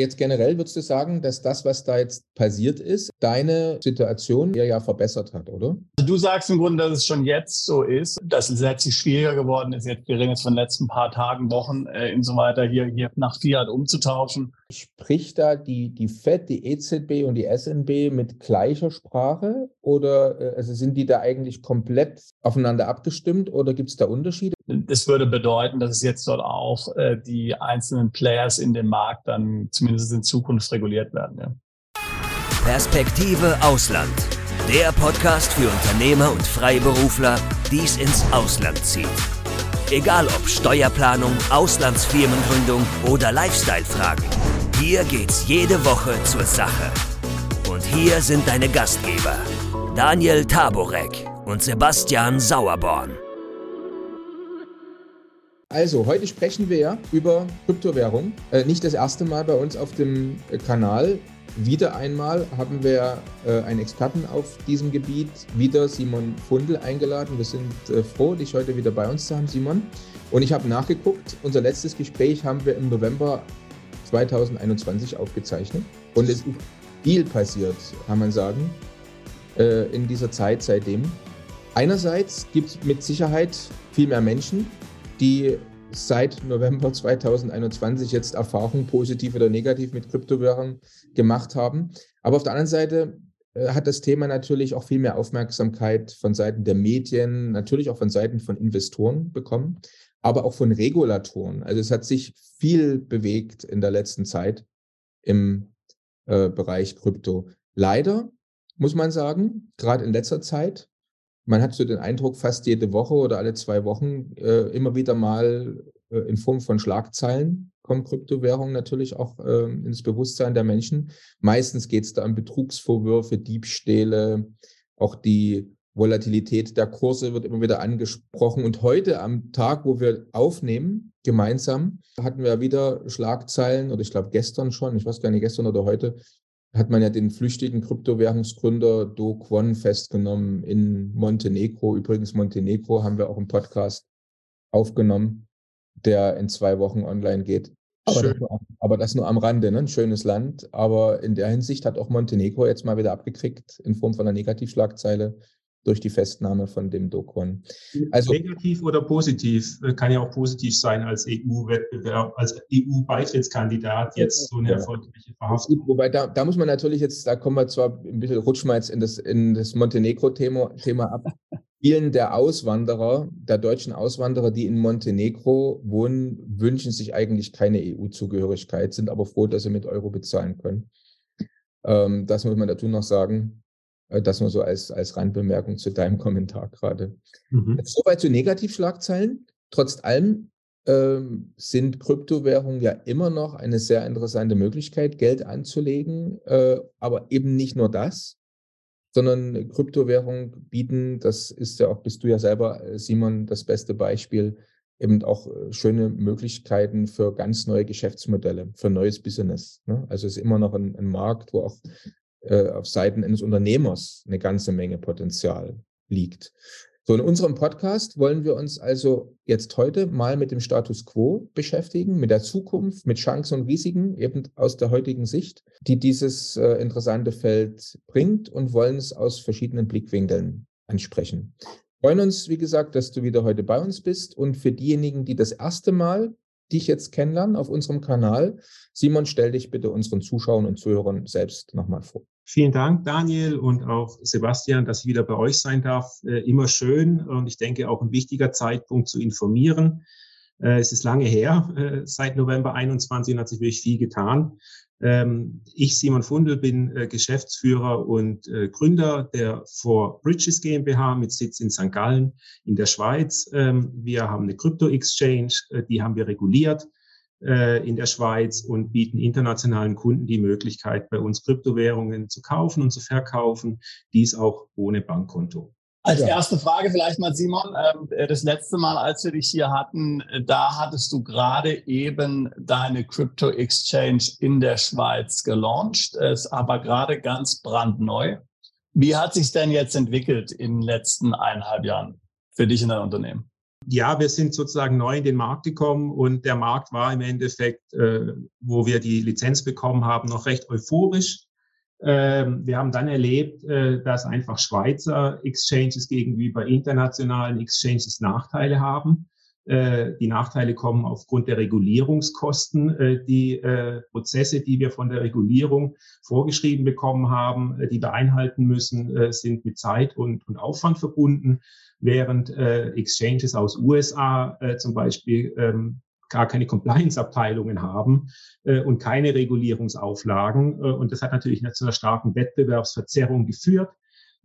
Jetzt generell würdest du sagen, dass das, was da jetzt passiert ist, deine Situation ja, ja verbessert hat, oder? Also du sagst im Grunde, dass es schon jetzt so ist, dass es letztlich schwieriger geworden ist. Jetzt, wir reden jetzt von den letzten paar Tagen, Wochen äh, und so weiter, hier, hier nach Fiat umzutauschen. Spricht da die, die FED, die EZB und die SNB mit gleicher Sprache oder äh, also sind die da eigentlich komplett aufeinander abgestimmt oder gibt es da Unterschiede? Das würde bedeuten, dass es jetzt dort auch äh, die einzelnen Players in dem Markt dann zumindest in Zukunft reguliert werden. Ja. Perspektive Ausland. Der Podcast für Unternehmer und Freiberufler, die es ins Ausland zieht. Egal ob Steuerplanung, Auslandsfirmengründung oder Lifestyle-Fragen. Hier geht's jede Woche zur Sache. Und hier sind deine Gastgeber, Daniel Taborek und Sebastian Sauerborn. Also, heute sprechen wir über Kryptowährung. Äh, nicht das erste Mal bei uns auf dem Kanal. Wieder einmal haben wir äh, einen Experten auf diesem Gebiet, wieder Simon Fundel, eingeladen. Wir sind äh, froh, dich heute wieder bei uns zu haben, Simon. Und ich habe nachgeguckt, unser letztes Gespräch haben wir im November 2021 aufgezeichnet. Und es ist viel passiert, kann man sagen, äh, in dieser Zeit seitdem. Einerseits gibt es mit Sicherheit viel mehr Menschen, die seit November 2021 jetzt Erfahrung positiv oder negativ mit Kryptowährungen gemacht haben. Aber auf der anderen Seite äh, hat das Thema natürlich auch viel mehr Aufmerksamkeit von Seiten der Medien, natürlich auch von Seiten von Investoren bekommen, aber auch von Regulatoren. Also es hat sich viel bewegt in der letzten Zeit im äh, Bereich Krypto. Leider muss man sagen, gerade in letzter Zeit man hat so den Eindruck, fast jede Woche oder alle zwei Wochen äh, immer wieder mal äh, in Form von Schlagzeilen kommen Kryptowährungen natürlich auch äh, ins Bewusstsein der Menschen. Meistens geht es da um Betrugsvorwürfe, Diebstähle, auch die Volatilität der Kurse wird immer wieder angesprochen. Und heute am Tag, wo wir aufnehmen, gemeinsam, hatten wir wieder Schlagzeilen, oder ich glaube gestern schon, ich weiß gar nicht, gestern oder heute, hat man ja den flüchtigen Kryptowährungsgründer Do Kwon festgenommen in Montenegro. Übrigens, Montenegro haben wir auch im Podcast aufgenommen, der in zwei Wochen online geht. Aber, das nur, aber das nur, am Rande, ne? ein schönes Land. Aber in der Hinsicht hat auch Montenegro jetzt mal wieder abgekriegt in Form von einer Negativschlagzeile durch die Festnahme von dem Dokon. Also negativ oder positiv äh, kann ja auch positiv sein als EU-Wettbewerb, als EU-Beitrittskandidat jetzt so eine ja. erfolgreiche Verhaftung. Wobei da, da muss man natürlich jetzt, da kommen wir zwar ein bisschen rutschen wir jetzt in das in das Montenegro-Thema Thema ab. Vielen der Auswanderer, der deutschen Auswanderer, die in Montenegro wohnen, wünschen sich eigentlich keine EU-Zugehörigkeit, sind aber froh, dass sie mit Euro bezahlen können. Ähm, das muss man dazu noch sagen. Äh, das nur so als, als Randbemerkung zu deinem Kommentar gerade. Mhm. Soweit zu Negativschlagzeilen. Trotz allem ähm, sind Kryptowährungen ja immer noch eine sehr interessante Möglichkeit, Geld anzulegen, äh, aber eben nicht nur das, sondern Kryptowährungen bieten, das ist ja auch, bist du ja selber, äh, Simon, das beste Beispiel, eben auch äh, schöne Möglichkeiten für ganz neue Geschäftsmodelle, für neues Business. Ne? Also es ist immer noch ein, ein Markt, wo auch äh, auf Seiten eines Unternehmers eine ganze Menge Potenzial liegt. So, in unserem Podcast wollen wir uns also jetzt heute mal mit dem Status quo beschäftigen, mit der Zukunft, mit Chancen und Risiken, eben aus der heutigen Sicht, die dieses äh, interessante Feld bringt und wollen es aus verschiedenen Blickwinkeln ansprechen. Wir freuen uns, wie gesagt, dass du wieder heute bei uns bist und für diejenigen, die das erste Mal dich jetzt kennenlernen auf unserem Kanal, Simon, stell dich bitte unseren Zuschauern und Zuhörern selbst nochmal vor. Vielen Dank, Daniel und auch Sebastian, dass ich wieder bei euch sein darf. Äh, immer schön und ich denke auch ein wichtiger Zeitpunkt zu informieren. Äh, es ist lange her, äh, seit November 21 hat sich wirklich viel getan. Ähm, ich, Simon Fundel, bin Geschäftsführer und Gründer der Four Bridges GmbH mit Sitz in St. Gallen in der Schweiz. Ähm, wir haben eine Crypto-Exchange, die haben wir reguliert äh, in der Schweiz und bieten internationalen Kunden die Möglichkeit, bei uns Kryptowährungen zu kaufen und zu verkaufen, dies auch ohne Bankkonto. Als erste Frage vielleicht mal, Simon. Ähm, äh, das letzte Mal, als wir dich hier hatten, äh, da hattest du gerade eben deine Crypto Exchange in der Schweiz gelauncht, ist aber gerade ganz brandneu. Wie hat sich denn jetzt entwickelt in den letzten eineinhalb Jahren für dich in dein Unternehmen? Ja, wir sind sozusagen neu in den Markt gekommen und der Markt war im Endeffekt, äh, wo wir die Lizenz bekommen haben, noch recht euphorisch. Ähm, wir haben dann erlebt, äh, dass einfach Schweizer Exchanges gegenüber internationalen Exchanges Nachteile haben. Äh, die Nachteile kommen aufgrund der Regulierungskosten. Äh, die äh, Prozesse, die wir von der Regulierung vorgeschrieben bekommen haben, die wir einhalten müssen, sind mit Zeit und, und Aufwand verbunden, während Exchanges aus USA zum Beispiel ähm, gar keine Compliance-Abteilungen haben und keine Regulierungsauflagen. und das hat natürlich zu einer starken Wettbewerbsverzerrung geführt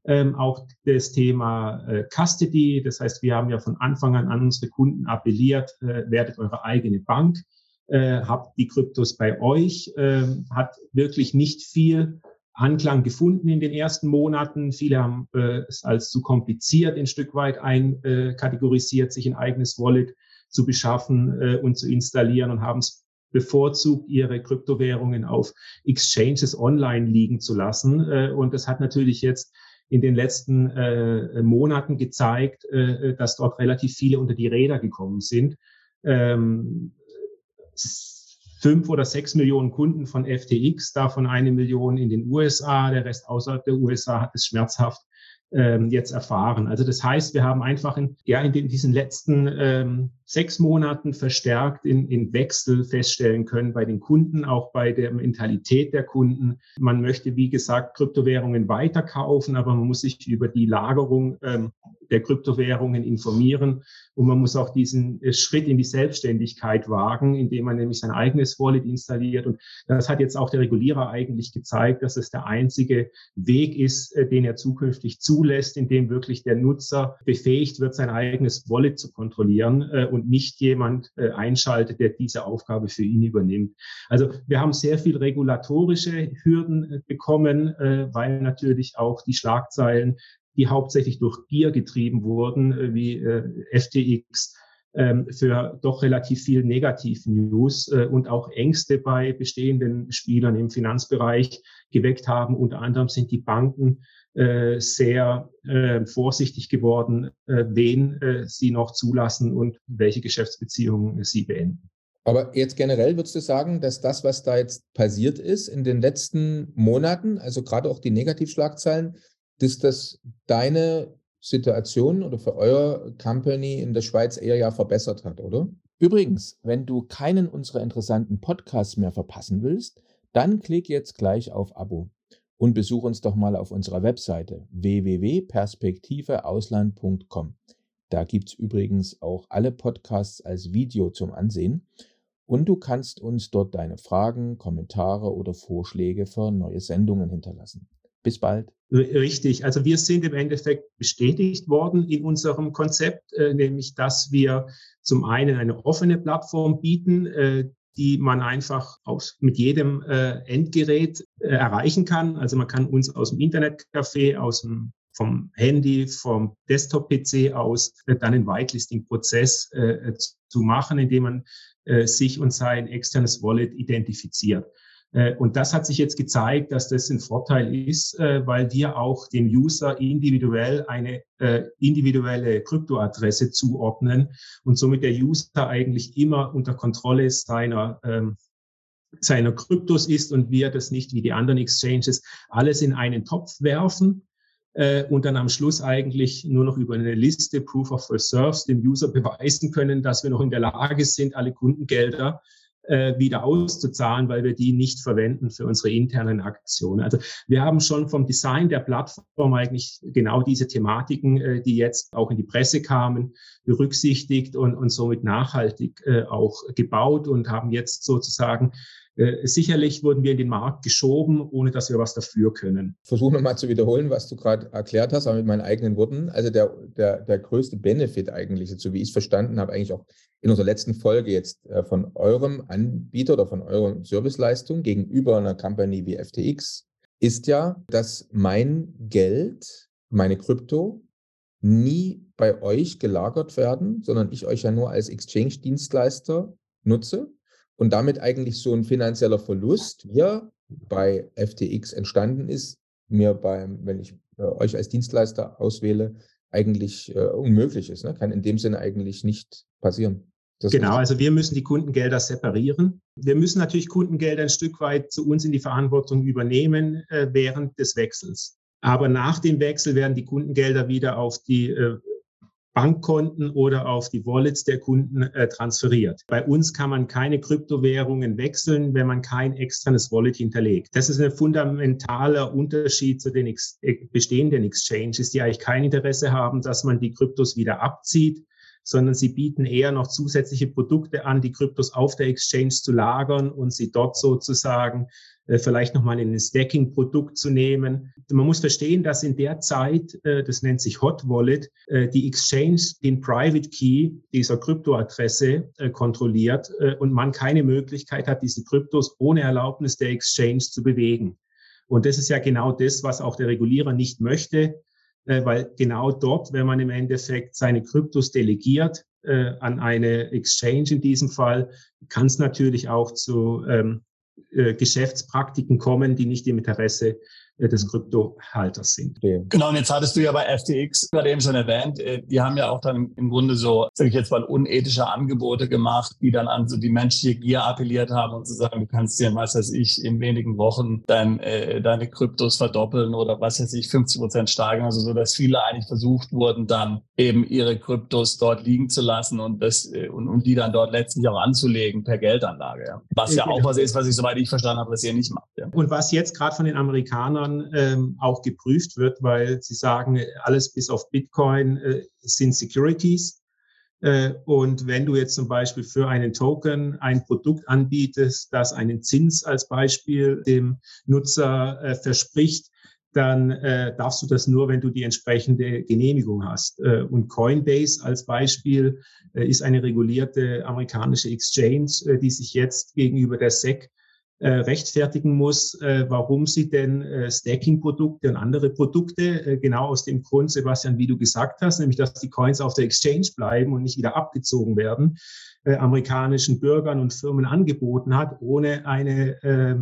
ähm, auch das Thema äh, Custody. Das heißt, wir haben ja von Anfang an an unsere Kunden appelliert, äh, werdet eure eigene Bank, äh, habt die Kryptos bei euch, äh, hat wirklich nicht viel Anklang gefunden in den ersten Monaten. Viele haben äh, es als zu kompliziert ein Stück weit einkategorisiert, sich ein eigenes Wallet zu beschaffen äh, und zu installieren und haben es bevorzugt, ihre Kryptowährungen auf Exchanges online liegen zu lassen. Äh, und das hat natürlich jetzt in den letzten äh, Monaten gezeigt, äh, dass dort relativ viele unter die Räder gekommen sind. Ähm, fünf oder sechs Millionen Kunden von FTX, davon eine Million in den USA, der Rest außerhalb der USA hat es schmerzhaft ähm, jetzt erfahren. Also das heißt, wir haben einfach in, ja, in, den, in diesen letzten ähm, sechs Monaten verstärkt in, in Wechsel feststellen können bei den Kunden, auch bei der Mentalität der Kunden. Man möchte, wie gesagt, Kryptowährungen weiterkaufen, aber man muss sich über die Lagerung ähm, der Kryptowährungen informieren und man muss auch diesen äh, Schritt in die Selbstständigkeit wagen, indem man nämlich sein eigenes Wallet installiert. Und das hat jetzt auch der Regulierer eigentlich gezeigt, dass es der einzige Weg ist, äh, den er zukünftig zulässt, indem wirklich der Nutzer befähigt wird, sein eigenes Wallet zu kontrollieren äh, und nicht jemand einschaltet, der diese Aufgabe für ihn übernimmt. Also wir haben sehr viel regulatorische Hürden bekommen, weil natürlich auch die Schlagzeilen die hauptsächlich durch Gier getrieben wurden, äh, wie äh, FTX, ähm, für doch relativ viel Negativ-News äh, und auch Ängste bei bestehenden Spielern im Finanzbereich geweckt haben. Unter anderem sind die Banken äh, sehr äh, vorsichtig geworden, äh, wen äh, sie noch zulassen und welche Geschäftsbeziehungen sie beenden. Aber jetzt generell würdest du sagen, dass das, was da jetzt passiert ist in den letzten Monaten, also gerade auch die Negativschlagzeilen, dass das deine Situation oder für euer Company in der Schweiz eher ja verbessert hat, oder? Übrigens, wenn du keinen unserer interessanten Podcasts mehr verpassen willst, dann klick jetzt gleich auf Abo und besuch uns doch mal auf unserer Webseite www.perspektiveausland.com. Da gibt es übrigens auch alle Podcasts als Video zum Ansehen und du kannst uns dort deine Fragen, Kommentare oder Vorschläge für neue Sendungen hinterlassen. Bis bald. Richtig. Also wir sind im Endeffekt bestätigt worden in unserem Konzept, äh, nämlich dass wir zum einen eine offene Plattform bieten, äh, die man einfach aus, mit jedem äh, Endgerät äh, erreichen kann. Also man kann uns aus dem Internetcafé, aus dem vom Handy, vom Desktop-PC aus äh, dann einen Whitelisting-Prozess äh, zu machen, indem man sich und sein externes Wallet identifiziert. Äh, und das hat sich jetzt gezeigt, dass das ein Vorteil ist, äh, weil wir auch dem User individuell eine äh, individuelle Kryptoadresse zuordnen und somit der User eigentlich immer unter Kontrolle seiner ähm, seiner Kryptos ist und wir das nicht wie die anderen Exchanges alles in einen Topf werfen und dann am Schluss eigentlich nur noch über eine Liste Proof of Reserves dem User beweisen können, dass wir noch in der Lage sind, alle Kundengelder äh, wieder auszuzahlen, weil wir die nicht verwenden für unsere internen Aktionen. Also wir haben schon vom Design der Plattform eigentlich genau diese Thematiken, äh, die jetzt auch in die Presse kamen, berücksichtigt und, und somit nachhaltig äh, auch gebaut und haben jetzt sozusagen sicherlich wurden wir in den Markt geschoben, ohne dass wir was dafür können. Versuche nochmal zu wiederholen, was du gerade erklärt hast, aber mit meinen eigenen Worten. Also der, der, der größte Benefit eigentlich, so wie ich es verstanden habe, eigentlich auch in unserer letzten Folge jetzt äh, von eurem Anbieter oder von eurer Serviceleistung gegenüber einer Company wie FTX, ist ja, dass mein Geld, meine Krypto, nie bei euch gelagert werden, sondern ich euch ja nur als Exchange-Dienstleister nutze und damit eigentlich so ein finanzieller Verlust hier bei FTX entstanden ist, mir beim, wenn ich äh, euch als Dienstleister auswähle, eigentlich äh, unmöglich ist. Ne? Kann in dem Sinne eigentlich nicht passieren. genau, also wir müssen die Kundengelder separieren. Wir müssen natürlich Kundengelder ein Stück weit zu uns in die Verantwortung übernehmen äh, während des Wechsels. Aber nach dem Wechsel werden die Kundengelder wieder auf die äh, Bankkonten oder auf die Wallets der Kunden äh, transferiert. Bei uns kann man keine Kryptowährungen wechseln, wenn man kein externes Wallet hinterlegt. Das ist ein fundamentaler Unterschied zu den ex bestehenden Exchanges, die eigentlich kein Interesse haben, dass man die Kryptos wieder abzieht, sondern sie bieten eher noch zusätzliche Produkte an, die Kryptos auf der Exchange zu lagern und sie dort sozusagen äh, vielleicht nochmal in ein Stacking-Produkt zu nehmen. Man muss verstehen, dass in der Zeit, äh, das nennt sich Hot Wallet, äh, die Exchange den Private Key dieser Kryptoadresse kontrolliert und man keine Möglichkeit hat, diese Kryptos ohne Erlaubnis der Exchange zu bewegen. Und das ist ja genau das, was auch der Regulierer nicht möchte, weil genau dort, wenn man im Endeffekt seine Kryptos delegiert, an eine Exchange in diesem Fall, kann es natürlich auch zu ähm, äh, Geschäftspraktiken kommen, die nicht im Interesse äh, des Kryptohalters sind. Genau, und jetzt hattest du ja bei FTX gerade eben schon erwähnt, äh, die haben ja auch dann im Grunde so, sage ich jetzt mal, unethische Angebote gemacht, die dann an so die menschliche Gier appelliert haben und zu sagen, du kannst dir, was weiß ich, in wenigen Wochen dein, äh, deine Kryptos verdoppeln oder was weiß ich, 50 Prozent steigern, also so, dass viele eigentlich versucht wurden, dann eben ihre Kryptos dort liegen zu lassen und das und, und die dann dort letztlich auch anzulegen per Geldanlage. Ja. Was ja auch was ist, was ich, soweit ich verstanden habe, dass ihr nicht macht. Ja. Und was jetzt gerade von den Amerikanern Ländern ähm, auch geprüft wird, weil sie sagen, alles bis auf Bitcoin äh, sind Securities. Äh, und wenn du jetzt zum Beispiel für einen Token ein Produkt anbietest, das einen Zins als Beispiel dem Nutzer äh, verspricht, dann äh, darfst du das nur, wenn du die entsprechende Genehmigung hast. Äh, und Coinbase als Beispiel äh, ist eine regulierte amerikanische Exchange, äh, die sich jetzt gegenüber der SEC äh, rechtfertigen muss, äh, warum sie denn äh, Staking-Produkte und andere Produkte, äh, genau aus dem Grund, Sebastian, wie du gesagt hast, nämlich dass die Coins auf der Exchange bleiben und nicht wieder abgezogen werden, äh, amerikanischen Bürgern und Firmen angeboten hat, ohne eine, äh,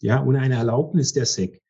ja, ohne eine Erlaubnis der SEC,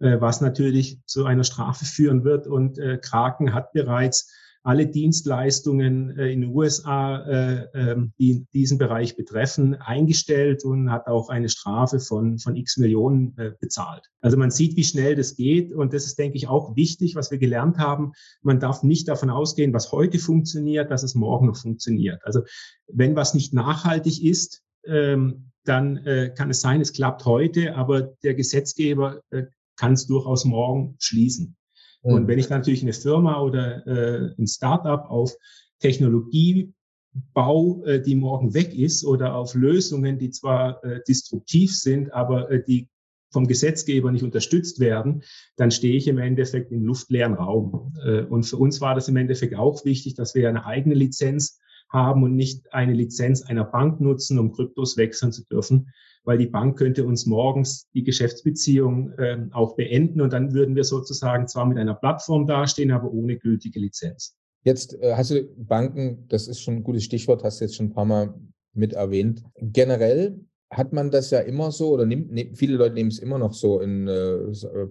äh, was natürlich zu einer Strafe führen wird. Und äh, Kraken hat bereits alle Dienstleistungen äh, in den USA, äh, ähm, die diesen Bereich betreffen, eingestellt und hat auch eine Strafe von, von x Millionen äh, bezahlt. Also man sieht, wie schnell das geht und das ist, denke ich, auch wichtig, was wir gelernt haben. Man darf nicht davon ausgehen, was heute funktioniert, dass es morgen noch funktioniert. Also wenn was nicht nachhaltig ist, ähm, dann äh, kann es sein, es klappt heute, aber der Gesetzgeber äh, kann es durchaus morgen schließen. Und wenn ich natürlich eine Firma oder äh, ein Startup auf Technologiebau, äh, die morgen weg ist, oder auf Lösungen, die zwar äh, destruktiv sind, aber äh, die vom Gesetzgeber nicht unterstützt werden, dann stehe ich im Endeffekt im luftleeren Raum. Äh, und für uns war das im Endeffekt auch wichtig, dass wir eine eigene Lizenz haben und nicht eine Lizenz einer Bank nutzen, um Kryptos wechseln zu dürfen, weil die Bank könnte uns morgens die Geschäftsbeziehung äh, auch beenden und dann würden wir sozusagen zwar mit einer Plattform dastehen, aber ohne gültige Lizenz. Jetzt äh, hast du Banken, das ist schon ein gutes Stichwort, hast du jetzt schon ein paar Mal mit erwähnt. Generell hat man das ja immer so, oder nimmt, ne, viele Leute nehmen es immer noch so in, äh, äh,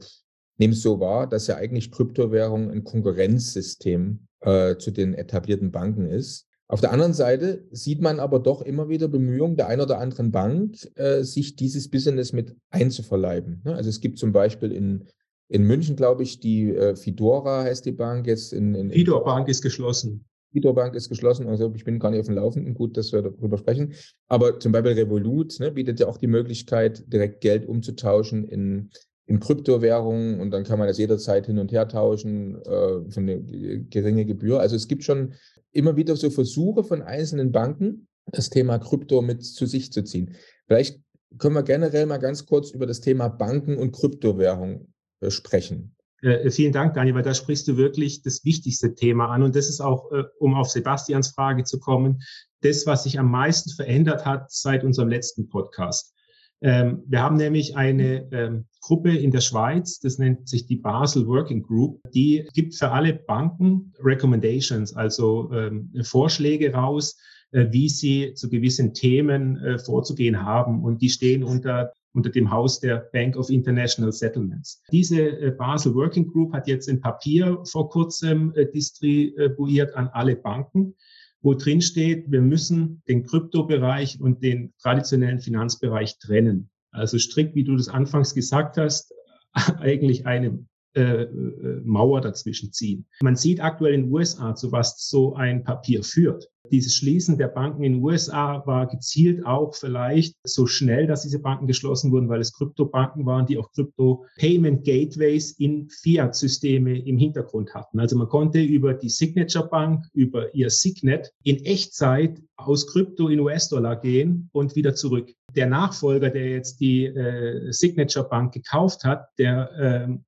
nehmen so wahr, dass ja eigentlich Kryptowährung ein Konkurrenzsystem äh, zu den etablierten Banken ist. Auf der anderen Seite sieht man aber doch immer wieder Bemühungen der einen oder anderen Bank, äh, sich dieses Business mit einzuverleiben. Ne? Also es gibt zum Beispiel in, in München, glaube ich, die äh, Fidora heißt die Bank jetzt. In, in, Fidor Bank ist geschlossen. Fidor Bank ist geschlossen, also ich bin gar nicht auf dem Laufenden, gut, dass wir darüber sprechen. Aber zum Beispiel Revolut ne, bietet ja auch die Möglichkeit, direkt Geld umzutauschen in, in Kryptowährungen und dann kann man das jederzeit hin und her tauschen äh, für eine geringe Gebühr. Also es gibt schon immer wieder so Versuche von einzelnen Banken, das Thema Krypto mit zu sich zu ziehen. Vielleicht können wir generell mal ganz kurz über das Thema Banken und Kryptowährung äh, sprechen. Äh, vielen Dank, Daniel, weil da sprichst du wirklich das wichtigste Thema an. Und das ist auch, äh, um auf Sebastians Frage zu kommen, das, was sich am meisten verändert hat seit unserem letzten Podcast. Ähm, wir haben nämlich eine ähm, Gruppe in der Schweiz, das nennt sich die Basel Working Group. Die gibt für alle Banken Recommendations, also ähm, Vorschläge raus, äh, wie sie zu gewissen Themen äh, vorzugehen haben. Und die stehen unter unter dem Haus der Bank of International Settlements. Diese äh, Basel Working Group hat jetzt ein Papier vor kurzem äh, distribuiert an alle Banken, wo drin steht, wir müssen den Kryptobereich und den traditionellen Finanzbereich trennen. Also strikt, wie du das anfangs gesagt hast, eigentlich eine äh, äh, Mauer dazwischen ziehen. Man sieht aktuell in den USA, zu was so ein Papier führt. Dieses Schließen der Banken in den USA war gezielt auch vielleicht so schnell, dass diese Banken geschlossen wurden, weil es Kryptobanken waren, die auch Krypto-Payment-Gateways in Fiat-Systeme im Hintergrund hatten. Also man konnte über die Signature Bank, über ihr Signet in Echtzeit aus Krypto in US-Dollar gehen und wieder zurück. Der Nachfolger, der jetzt die äh, Signature Bank gekauft hat, der ähm,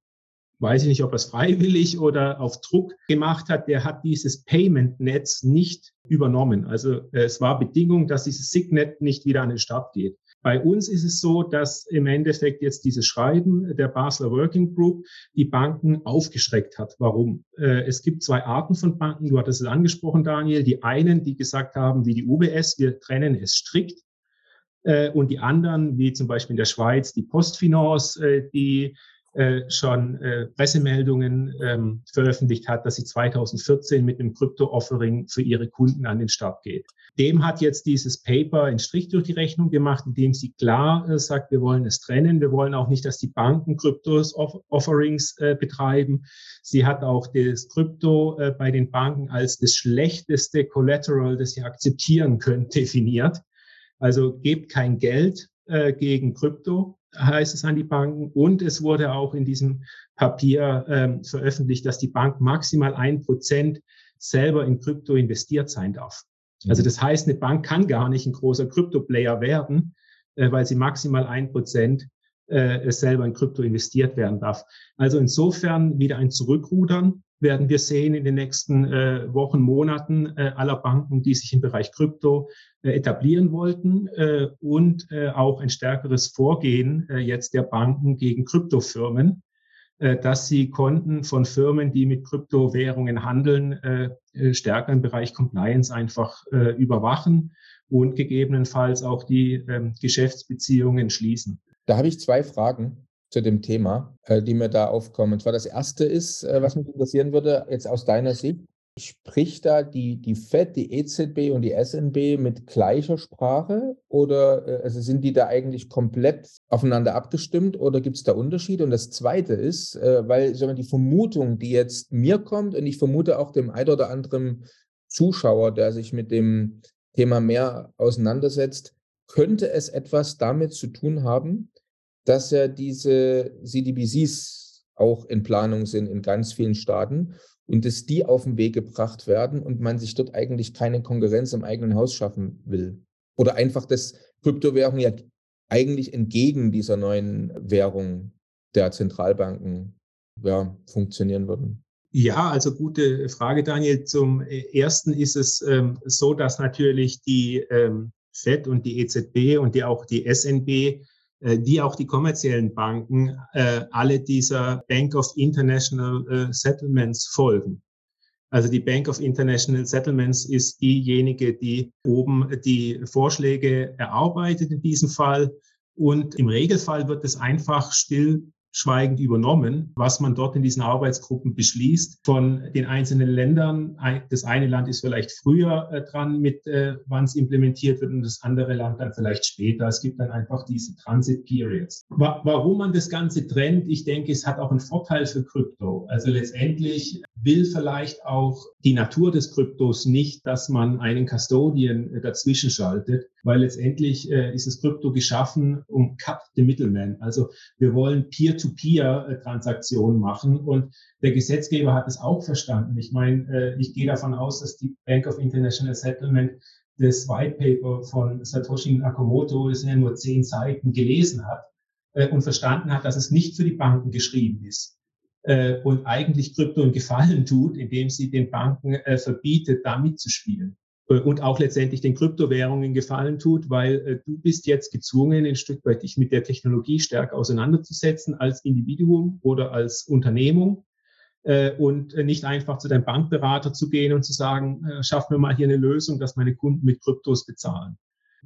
weiß ich nicht, ob er es freiwillig oder auf Druck gemacht hat, der hat dieses Payment-Netz nicht übernommen. Also äh, es war Bedingung, dass dieses Signet nicht wieder an den Start geht. Bei uns ist es so, dass im Endeffekt jetzt dieses Schreiben der Basler Working Group die Banken aufgeschreckt hat. Warum? Äh, es gibt zwei Arten von Banken. Du hattest es angesprochen, Daniel. Die einen, die gesagt haben, wie die UBS, wir trennen es strikt. Äh, und die anderen, wie zum Beispiel in der Schweiz, die Postfinance, die schon äh, Pressemeldungen ähm, veröffentlicht hat, dass sie 2014 mit einem Krypto-Offering für ihre Kunden an den Start geht. Dem hat jetzt dieses Paper einen Strich durch die Rechnung gemacht, indem sie klar äh, sagt, wir wollen es trennen. Wir wollen auch nicht, dass die Banken Kryptos-Offerings äh, betreiben. Sie hat auch das Krypto äh, bei den Banken als das schlechteste Collateral, das sie akzeptieren können, definiert. Also gebt kein Geld äh, gegen Krypto heißt es an die Banken. Und es wurde auch in diesem Papier ähm, veröffentlicht, dass die Bank maximal ein Prozent selber in Krypto investiert sein darf. Also mhm. das heißt, eine Bank kann gar nicht ein großer Krypto-Player werden, äh, weil sie maximal ein Prozent äh, selber in Krypto investiert werden darf. Also insofern wieder ein Zurückrudern werden wir sehen in den nächsten äh, Wochen, Monaten äh, aller Banken, die sich im Bereich Krypto äh, etablieren wollten äh, und äh, auch ein stärkeres Vorgehen äh, jetzt der Banken gegen Kryptofirmen, dass sie Konten von Firmen, die mit Kryptowährungen handeln, stärker im Bereich Compliance einfach überwachen und gegebenenfalls auch die äh, Geschäftsbeziehungen schließen. Da habe ich zwei Fragen zu dem Thema, äh, die mir da aufkommen. Und zwar das erste ist, äh, was mich interessieren würde, jetzt aus deiner Sicht, spricht da die, die FED, die EZB und die SNB mit gleicher Sprache oder äh, also sind die da eigentlich komplett aufeinander abgestimmt oder gibt es da Unterschiede? Und das zweite ist, weil sagen wir, die Vermutung, die jetzt mir kommt und ich vermute auch dem ein oder anderen Zuschauer, der sich mit dem Thema mehr auseinandersetzt, könnte es etwas damit zu tun haben, dass ja diese CDBCs auch in Planung sind in ganz vielen Staaten und dass die auf den Weg gebracht werden und man sich dort eigentlich keine Konkurrenz im eigenen Haus schaffen will. Oder einfach, dass Kryptowährungen ja eigentlich entgegen dieser neuen Währung der Zentralbanken ja, funktionieren würden. Ja, also gute Frage, Daniel. Zum ersten ist es ähm, so, dass natürlich die ähm, FED und die EZB und die auch die SNB äh, die auch die kommerziellen Banken äh, alle dieser Bank of International äh, Settlements folgen. Also die Bank of International Settlements ist diejenige, die oben die Vorschläge erarbeitet in diesem Fall. Und im Regelfall wird es einfach still schweigend übernommen, was man dort in diesen Arbeitsgruppen beschließt von den einzelnen Ländern. Das eine Land ist vielleicht früher äh, dran mit, äh, wann es implementiert wird und das andere Land dann vielleicht später. Es gibt dann einfach diese Transit Periods. Wa warum man das Ganze trennt, ich denke, es hat auch einen Vorteil für Krypto. Also letztendlich will vielleicht auch die Natur des Kryptos nicht, dass man einen Custodian äh, dazwischen schaltet, weil letztendlich äh, ist das Krypto geschaffen, um Cut the Middleman. Also wir wollen Peer-to-Peer-Transaktionen machen und der Gesetzgeber hat es auch verstanden. Ich meine, äh, ich gehe davon aus, dass die Bank of International Settlement das White Paper von Satoshi Nakamoto, das ja nur zehn Seiten, gelesen hat äh, und verstanden hat, dass es nicht für die Banken geschrieben ist äh, und eigentlich Krypto einen Gefallen tut, indem sie den Banken äh, verbietet, da mitzuspielen. Äh, und auch letztendlich den Kryptowährungen gefallen tut, weil äh, du bist jetzt gezwungen, ein Stück weit dich mit der Technologie stärker auseinanderzusetzen als Individuum oder als Unternehmung. äh, und nicht einfach zu deinem Bankberater zu gehen und zu sagen, schaff mir mal hier eine Lösung, dass meine Kunden mit Kryptos bezahlen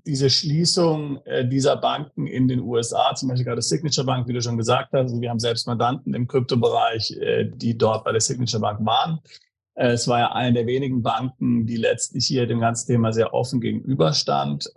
diese Schließung äh, dieser Banken in den USA, zum Beispiel gerade Signature Bank, wie du schon gesagt hast, also wir haben selbst Mandanten im Kryptobereich, äh, die dort bei der Signature Bank waren. Äh, es war ja eine der wenigen Banken, die letztlich hier dem ganzen Thema sehr offen gegenüberstand.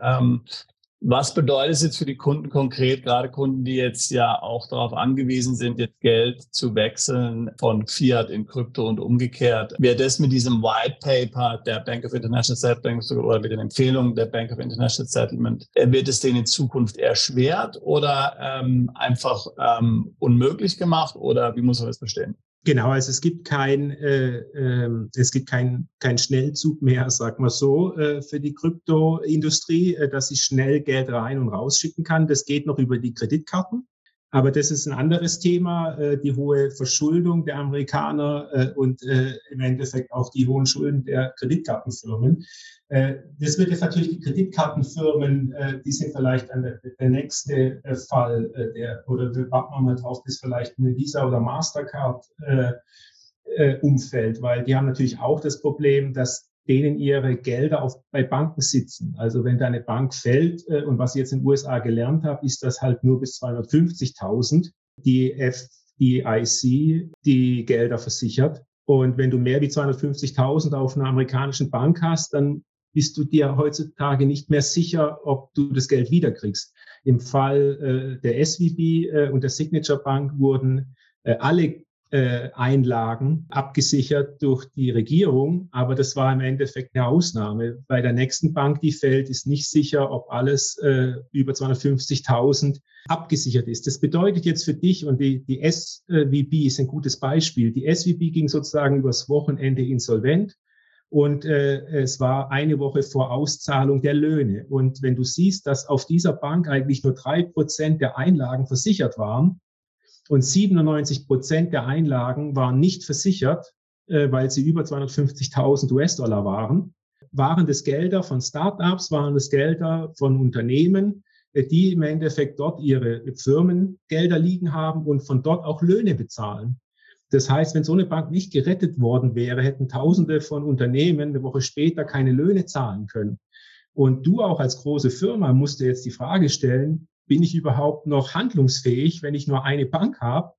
Was bedeutet es jetzt für die Kunden konkret, gerade Kunden, die jetzt ja auch darauf angewiesen sind, jetzt Geld zu wechseln von Fiat in Krypto und umgekehrt? Wird das mit diesem White Paper der Bank of International Settlement oder mit den Empfehlungen der Bank of International Settlement, äh, wird es denen in Zukunft erschwert oder ähm, einfach ähm, unmöglich gemacht oder wie muss man das verstehen? Genau, also es gibt kein, äh, äh, es gibt kein, kein Schnellzug mehr, sag mal so, äh, für die Kryptoindustrie, äh, dass ich schnell Geld rein und rausschicken kann. Das geht noch über die Kreditkarten. Aber das ist ein anderes Thema, äh, die hohe Verschuldung der Amerikaner äh, und im Endeffekt auch die hohen Schulden der Kreditkartenfirmen. Äh, das wird jetzt natürlich die Kreditkartenfirmen, äh, die sind vielleicht der, der nächste äh, Fall, der, oder wir warten mal drauf, bis vielleicht eine Visa oder Mastercard umfällt, weil die haben natürlich auch das Problem, dass denen ihre Gelder auf, bei Banken sitzen. Also wenn deine Bank fällt, und was ich jetzt in den USA gelernt habe, ist das halt nur bis 250.000 die FDIC die Gelder versichert. Und wenn du mehr wie 250.000 auf einer amerikanischen Bank hast, dann bist du dir heutzutage nicht mehr sicher, ob du das Geld wiederkriegst. Im Fall äh, der SVB äh, und der Signature Bank wurden äh, alle äh, Einlagen abgesichert durch die Regierung, aber das war im Endeffekt eine Ausnahme. Bei der nächsten Bank, die fällt, ist nicht sicher, ob alles äh, über 250.000 abgesichert ist. Das bedeutet jetzt für dich und die, die SVB ist ein gutes Beispiel. Die SVB ging sozusagen übers Wochenende insolvent und äh, es war eine Woche vor Auszahlung der Löhne. Und wenn du siehst, dass auf dieser Bank eigentlich nur drei Prozent der Einlagen versichert waren und 97 Prozent der Einlagen waren nicht versichert, äh, weil sie über 250.000 US-Dollar waren, waren das Gelder von Startups, waren das Gelder von Unternehmen, äh, die im Endeffekt dort ihre Firmengelder liegen haben und von dort auch Löhne bezahlen. Das heißt, wenn so eine Bank nicht gerettet worden wäre, hätten Tausende von Unternehmen eine Woche später keine Löhne zahlen können. Und du auch als große Firma musst dir jetzt die Frage stellen, bin ich überhaupt noch handlungsfähig, wenn ich nur eine Bank habe?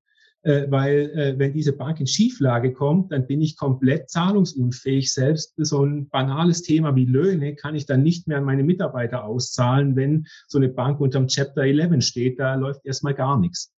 Äh, weil äh, wenn diese Bank in Schieflage kommt, dann bin ich komplett zahlungsunfähig. Selbst so ein banales Thema wie Löhne kann ich dann nicht mehr an meine Mitarbeiter auszahlen, wenn so eine Bank unterm Chapter 11 steht. Da läuft erstmal gar nichts.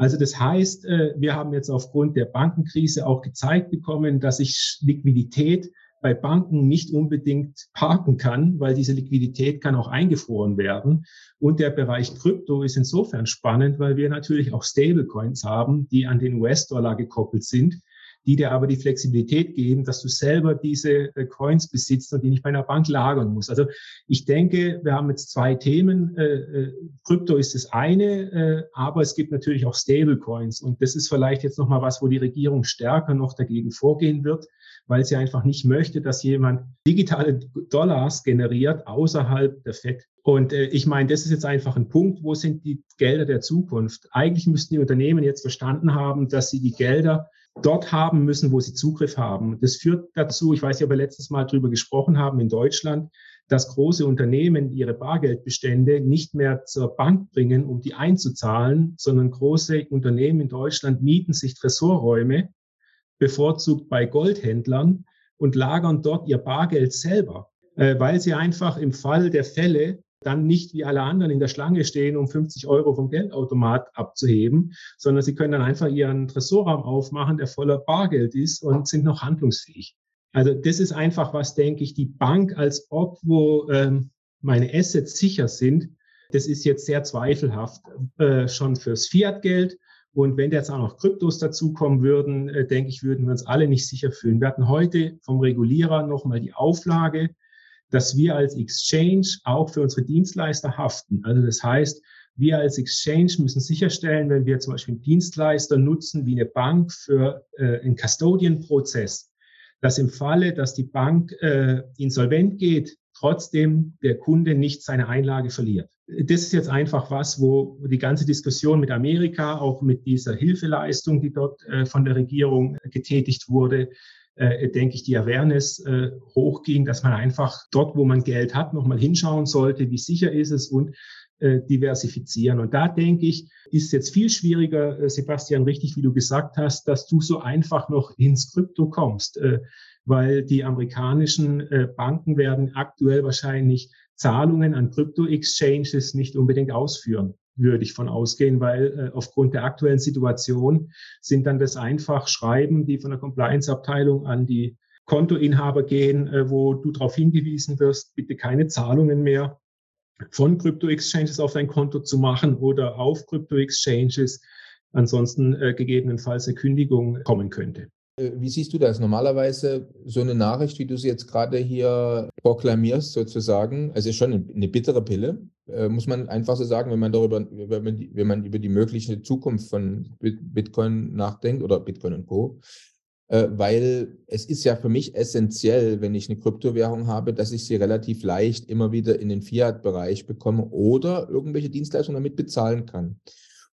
Also das heißt, äh, wir haben jetzt aufgrund der Bankenkrise auch gezeigt bekommen, dass ich Liquidität bei Banken nicht unbedingt parken kann, weil diese Liquidität kann auch eingefroren werden. Und der Bereich Krypto ist insofern spannend, weil wir natürlich auch Stablecoins haben, die an den US-Dollar gekoppelt sind die dir aber die Flexibilität geben, dass du selber diese äh, Coins besitzt und die nicht bei einer Bank lagern musst. Also ich denke, wir haben jetzt zwei Themen. Äh, äh, Krypto ist das eine, aber es gibt natürlich auch Stablecoins und das ist vielleicht jetzt nochmal was, wo die Regierung stärker noch dagegen vorgehen wird, weil sie einfach nicht möchte, dass jemand digitale Dollars generiert außerhalb der FED. Und äh, ich meine, das ist jetzt einfach ein Punkt, wo sind die Gelder der Zukunft? Eigentlich müssten die Unternehmen jetzt verstanden haben, dass sie die Gelder dort haben müssen, wo sie Zugriff haben. Das führt dazu, ich weiß nicht, ob wir letztes Mal darüber gesprochen haben in Deutschland, dass große Unternehmen ihre Bargeldbestände nicht mehr zur Bank bringen, um die einzuzahlen, sondern große Unternehmen in Deutschland mieten sich Tresorräume, bevorzugt bei Goldhändlern und lagern dort ihr Bargeld selber, äh, weil sie einfach im Fall der Fälle dann nicht wie alle anderen in der Schlange stehen, um 50 Euro vom Geldautomat abzuheben, sondern sie können dann einfach ihren Tresorraum aufmachen, der voller Bargeld ist und sind noch handlungsfähig. Also das ist einfach was, denke ich, die Bank als Ort, wo ähm, meine Assets sicher sind, das ist jetzt sehr zweifelhaft, äh, schon fürs Fiat-Geld. Und wenn jetzt auch noch Kryptos dazukommen würden, äh, denke ich, würden wir uns alle nicht sicher fühlen. Wir hatten heute vom Regulierer nochmal die Auflage, dass wir als Exchange auch für unsere Dienstleister haften. Also das heißt, wir als Exchange müssen sicherstellen, wenn wir zum Beispiel einen Dienstleister nutzen wie eine Bank für äh, einen Custodian-Prozess, dass im Falle, dass die Bank äh, insolvent geht, trotzdem der Kunde nicht seine Einlage verliert. Das ist jetzt einfach was, wo die ganze Diskussion mit Amerika, auch mit dieser Hilfeleistung, die dort äh, von der Regierung getätigt wurde, denke ich, die Awareness äh, hochging, dass man einfach dort, wo man Geld hat, nochmal hinschauen sollte, wie sicher ist es und äh, diversifizieren. Und da denke ich, ist jetzt viel schwieriger, äh, Sebastian, richtig, wie du gesagt hast, dass du so einfach noch ins Krypto kommst, äh, weil die amerikanischen äh, Banken werden aktuell wahrscheinlich Zahlungen an Krypto-Exchanges nicht unbedingt ausführen würde ich von ausgehen, weil äh, aufgrund der aktuellen Situation sind dann das einfach Schreiben, die von der Compliance-Abteilung an die Kontoinhaber gehen, äh, wo du darauf hingewiesen wirst, bitte keine Zahlungen mehr von Krypto-Exchanges auf dein Konto zu machen oder auf Krypto-Exchanges, ansonsten äh, gegebenenfalls eine Kündigung kommen könnte. Äh, wie siehst du das? Normalerweise so eine Nachricht, wie du sie jetzt gerade hier proklamierst, sozusagen, also schon eine, bittere Pille, äh, muss man einfach so sagen, wenn man darüber, wenn man über die mögliche Zukunft von Bitcoin nachdenkt oder Bitcoin und Co. Äh, weil es ist ja für mich essentiell, wenn ich eine Kryptowährung habe, dass ich sie relativ leicht immer wieder in den Fiat-Bereich bekomme oder irgendwelche Dienstleistungen damit bezahlen kann.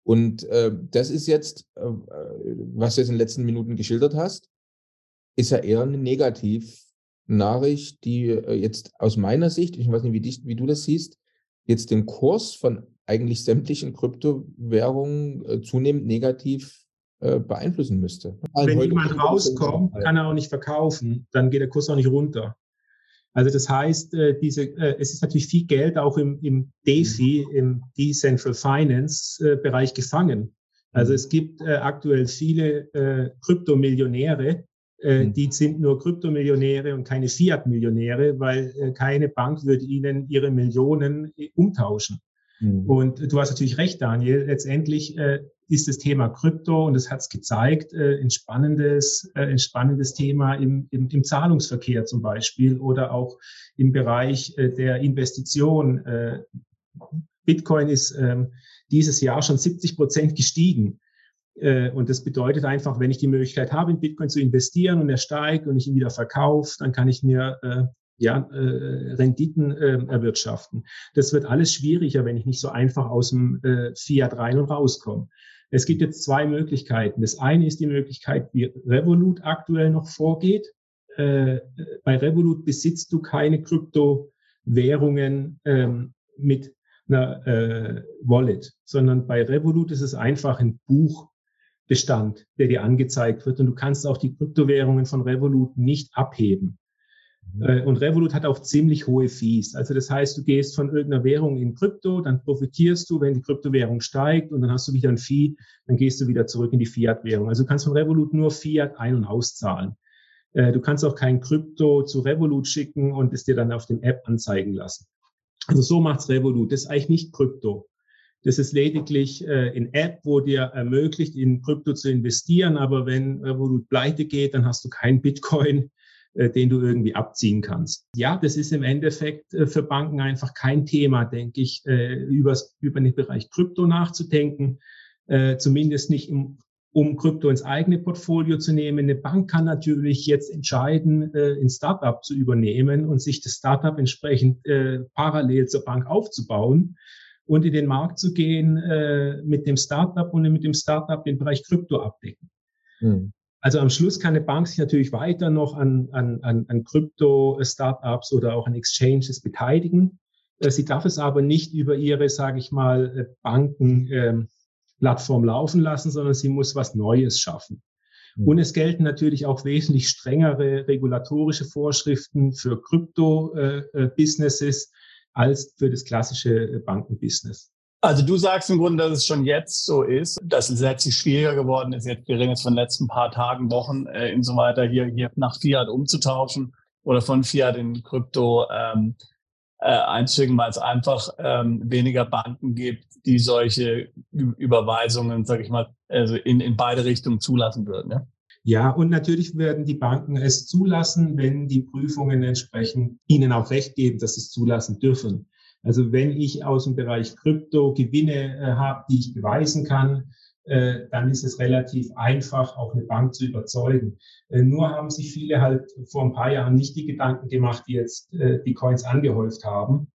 Und äh, das ist jetzt, äh, was du jetzt in den letzten Minuten geschildert hast, ist ja eher eine Negativnachricht, die äh, jetzt aus meiner Sicht, ich weiß nicht, wie, dich, wie du das siehst, jetzt den Kurs von eigentlich sämtlichen Kryptowährungen äh, zunehmend negativ äh, beeinflussen müsste. Wenn jemand rauskommt, kann er auch nicht verkaufen, dann geht der Kurs auch nicht runter. Also das heißt, äh, diese, äh, es ist natürlich viel Geld auch im, im DeFi, mhm. im Decentral Finance äh, Bereich gefangen. Also mhm. es gibt aktuell viele Kryptomillionäre, mhm. die sind nur Kryptomillionäre und keine Fiat-Millionäre, weil keine Bank würde ihnen ihre Millionen umtauschen. Mhm. Und du hast natürlich recht, Daniel. Letztendlich äh, ist das Thema Krypto und es hat es gezeigt, äh, ein spannendes, äh, ein spannendes Thema im, im, im Zahlungsverkehr zum Beispiel oder auch im Bereich äh, der Investition. Äh, Bitcoin ist ähm, dieses Jahr schon 70 Prozent gestiegen. Äh, und das bedeutet einfach, wenn ich die Möglichkeit habe, in Bitcoin zu investieren und er steigt und ich ihn wieder verkaufe, dann kann ich mir äh, ja, äh, Renditen äh, erwirtschaften. Das wird alles schwieriger, wenn ich nicht so einfach aus dem äh, Fiat rein und rauskomme. Es gibt jetzt zwei Möglichkeiten. Das eine ist die Möglichkeit, wie Revolut aktuell noch vorgeht. Äh, bei Revolut besitzt du keine Kryptowährungen ähm, mit einer äh, Wallet, sondern bei Revolut ist es einfach ein Buchbestand, der dir angezeigt wird und du kannst auch die Kryptowährungen von Revolut nicht abheben. Äh, und Revolut hat auch ziemlich hohe Fees. Also das heißt, du gehst von irgendeiner Währung in Krypto, dann profitierst du, wenn die Kryptowährung steigt und dann hast du wieder ein Fee, dann gehst du wieder zurück in die Fiat-Währung. Also du kannst von Revolut nur Fiat ein- und auszahlen. Äh, du kannst auch kein Krypto zu Revolut schicken und es dir dann auf dem App anzeigen lassen. Also so macht's Revolut. Das ist eigentlich nicht Krypto. Das ist lediglich äh, in App, wo dir ermöglicht, in Krypto zu investieren. Aber wenn Revolut pleite geht, dann hast du kein Bitcoin, den du irgendwie abziehen kannst. Ja, das ist im Endeffekt äh, für Banken einfach kein Thema, denke ich, äh, übers, über den Bereich Krypto nachzudenken, zumindest nicht im, um Krypto ins eigene Portfolio zu nehmen. Eine Bank kann natürlich jetzt entscheiden, ein Startup zu übernehmen und sich das Startup entsprechend parallel zur Bank aufzubauen und in den Markt zu gehen mit dem Startup und mit dem Startup den Bereich Krypto abdecken. Hm. Also am Schluss kann eine Bank sich natürlich weiter noch an, an, an, an Krypto-Startups oder auch an Exchanges beteiligen. Äh, sie darf es aber nicht über ihre, sage ich mal, äh, Bankenplattform ähm, laufen lassen, sondern sie muss was Neues schaffen. Mhm. Und es gelten natürlich auch wesentlich strengere regulatorische Vorschriften für Krypto-Businesses äh, als für das klassische Bankenbusiness. Also du sagst im Grunde, dass es schon jetzt so ist, dass es letztlich schwieriger geworden ist. Jetzt, wir reden von den letzten paar Tagen, Wochen äh, und so weiter, hier, hier nach Fiat umzutauschen oder von Fiat in Krypto ähm, äh, einzügen, weil es einfach ähm, weniger Banken gibt, die solche Überweisungen, sage ich mal, also in, in beide Richtungen zulassen würden. Ja? Ja, und natürlich werden die Banken es zulassen, wenn die Prüfungen entsprechend ihnen auch recht geben, dass sie es zulassen dürfen. Also wenn ich aus dem Bereich Krypto Gewinne äh, habe, die ich beweisen kann, äh, dann ist es relativ einfach, auch eine Bank zu überzeugen. Äh, nur haben sich viele halt vor ein paar Jahren nicht die Gedanken gemacht, die jetzt äh, die Coins angehäuft haben,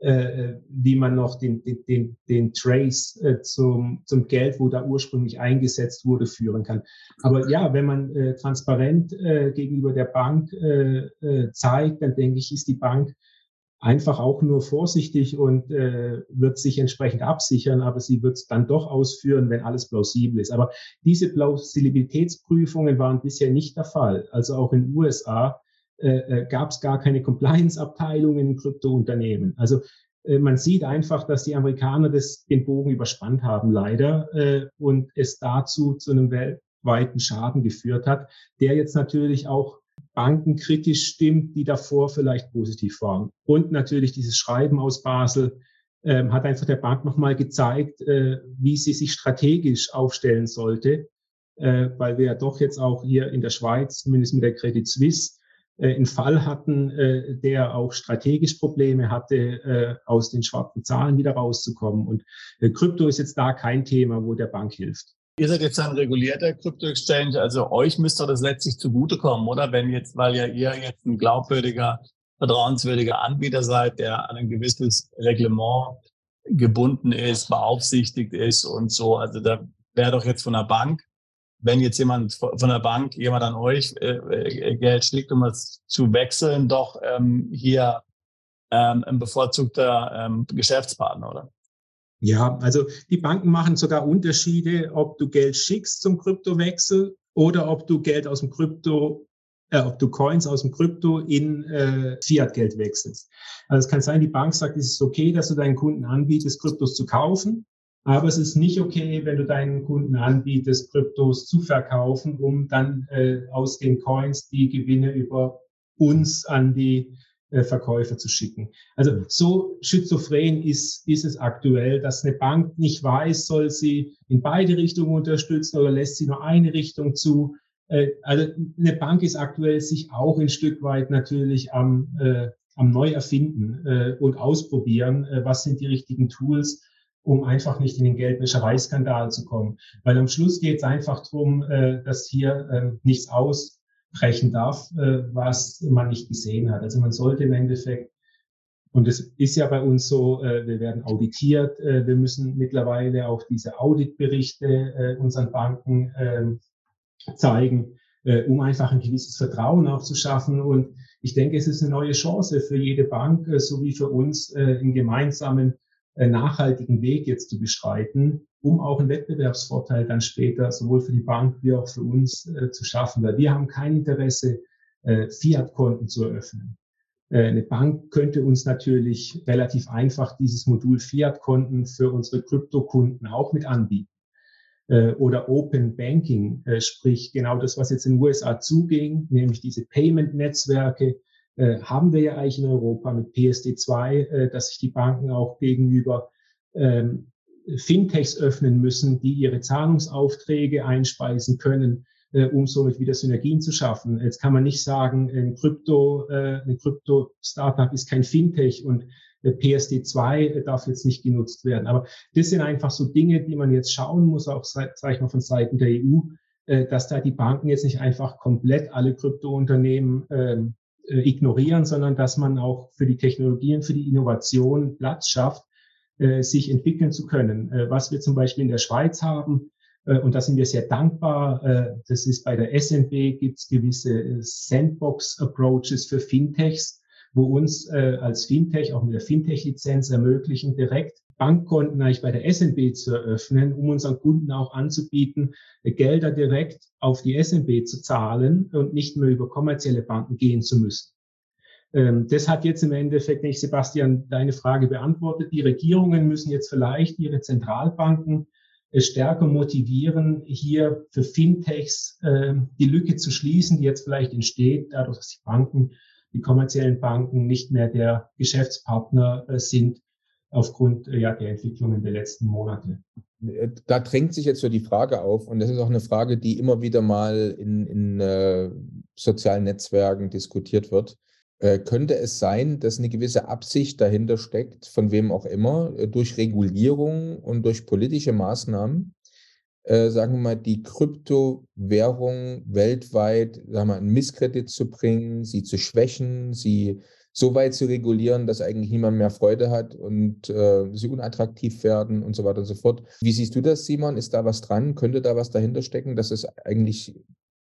äh, wie man noch den, den, den, den Trace äh, zum, zum Geld, wo da ursprünglich eingesetzt wurde, führen kann. Aber ja, wenn man äh, transparent äh, gegenüber der Bank äh, äh, zeigt, dann denke ich, ist die Bank einfach auch nur vorsichtig und äh, wird sich entsprechend absichern, aber sie wird es dann doch ausführen, wenn alles plausibel ist. Aber diese Plausibilitätsprüfungen waren bisher nicht der Fall. Also auch in den USA äh, äh gab es gar keine Compliance-Abteilungen in Kryptounternehmen. Also äh, man sieht einfach, dass die Amerikaner das, den Bogen überspannt haben, leider, äh, und es dazu zu einem weltweiten Schaden geführt hat, der jetzt natürlich auch Banken kritisch stimmt, die davor vielleicht positiv waren. Und natürlich dieses Schreiben aus Basel ähm, hat einfach der Bank nochmal gezeigt, äh, wie sie sich strategisch aufstellen sollte, äh, weil wir ja doch jetzt auch hier in der Schweiz, zumindest mit der Credit Suisse, äh, einen Fall hatten, äh, der auch strategisch Probleme hatte, äh, aus den schwarzen Zahlen wieder rauszukommen. Und äh, Krypto ist jetzt da kein Thema, wo der Bank hilft. Ihr seid jetzt ein regulierter Krypto-Exchange, also euch müsste das letztlich zugutekommen, oder? Wenn jetzt, weil ja ihr jetzt ein glaubwürdiger, vertrauenswürdiger Anbieter seid, der an ein gewisses Reglement gebunden ist, beaufsichtigt ist und so. Also da wäre doch jetzt von der Bank, wenn jetzt jemand von der Bank, jemand an euch äh, äh Geld schlägt, um es zu wechseln, doch ähm, hier ähm, ein bevorzugter ähm, Geschäftspartner, oder? Ja, also die Banken machen sogar Unterschiede, ob du Geld schickst zum Kryptowechsel oder ob du Geld aus dem Krypto, äh, ob du Coins aus dem Krypto in äh, Fiat-Geld wechselst. Also es kann sein, die Bank sagt, es ist okay, dass du deinen Kunden anbietest, Kryptos zu kaufen, aber es ist nicht okay, wenn du deinen Kunden anbietest, Kryptos zu verkaufen, um dann äh, aus den Coins die Gewinne über uns an die Verkäufer zu schicken. Also so schizophren ist, ist es aktuell, dass eine Bank nicht weiß, soll sie in beide Richtungen unterstützen oder lässt sie nur eine Richtung zu. Äh, also eine Bank ist aktuell sich auch ein Stück weit natürlich am, äh, am Neuerfinden äh, und ausprobieren, äh, was sind die richtigen Tools, um einfach nicht in den Geldwäschereiskandal zu kommen. Weil am Schluss geht es einfach darum, äh, dass hier äh, nichts aus brechen darf, äh, was man nicht gesehen hat. Also man sollte im Endeffekt, und es ist ja bei uns so, äh, wir werden auditiert, äh, wir müssen mittlerweile auch diese Auditberichte unseren Banken äh, zeigen, um einfach ein gewisses Vertrauen auch zu schaffen. Und ich denke, es ist eine neue Chance für jede Bank, äh, sowie für uns, einen gemeinsamen nachhaltigen Weg jetzt zu beschreiten, um auch einen Wettbewerbsvorteil dann später sowohl für die Bank wie auch für uns äh, zu schaffen. Weil wir haben kein Interesse, äh, Fiat-Konten zu eröffnen. Äh, eine Bank könnte uns natürlich relativ einfach dieses Modul Fiat-Konten für unsere Kryptokunden auch mit anbieten. Äh, oder Open Banking, äh, sprich genau das, was jetzt in den USA zuging, nämlich diese Payment-Netzwerke, äh, haben wir ja eigentlich in Europa mit PSD2, äh, dass sich die Banken auch gegenüber ähm, Fintechs öffnen müssen, die ihre Zahlungsaufträge einspeisen können, äh, um somit wieder Synergien zu schaffen. Jetzt kann man nicht sagen, ein Krypto, äh, ein Krypto-Startup ist kein Fintech und äh, PSD2 darf jetzt nicht genutzt werden. Aber das sind einfach so Dinge, die man jetzt schauen muss, auch sage ich mal von Seiten der EU, äh, dass da die Banken jetzt nicht einfach komplett alle Kryptounternehmen ähm, äh, ignorieren, sondern dass man auch für die Technologien, für die Innovation Platz schafft, äh, sich entwickeln zu können. Äh, was wir zum Beispiel in der Schweiz haben, äh, und da sind wir sehr dankbar, äh, das ist bei der SNB gibt es gewisse äh, Sandbox-Approaches für Fintechs, wo uns äh, als Fintech auch mit der Fintech-Lizenz ermöglichen, direkt Bankkonten eigentlich bei der SNB zu eröffnen, um unseren Kunden auch anzubieten, Gelder direkt auf die SNB zu zahlen und nicht mehr über kommerzielle Banken gehen zu müssen. Ähm, das hat jetzt im Endeffekt nicht, Sebastian, deine Frage beantwortet. Die Regierungen müssen jetzt vielleicht ihre Zentralbanken äh, stärker motivieren, hier für Fintechs äh, die Lücke zu schließen, die jetzt vielleicht entsteht, dadurch, dass die Banken, die kommerziellen Banken nicht mehr der Geschäftspartner äh, sind aufgrund äh, ja, der Entwicklungen der letzten Monate. Äh, da drängt sich jetzt so die Frage auf, und das ist auch eine Frage, die immer wieder mal in, in äh, sozialen Netzwerken diskutiert wird. Äh, könnte es sein, dass eine gewisse Absicht dahinter steckt, von wem auch immer, äh, durch Regulierung und durch politische Maßnahmen, äh, sagen wir mal, die Kryptowährung weltweit sagen wir mal, in Misskredit zu bringen, sie zu schwächen, sie so weit zu regulieren, dass eigentlich niemand mehr Freude hat und äh, sie unattraktiv werden und so weiter und so fort. Wie siehst du das, Simon? Ist da was dran? Könnte da was dahinter stecken, dass es eigentlich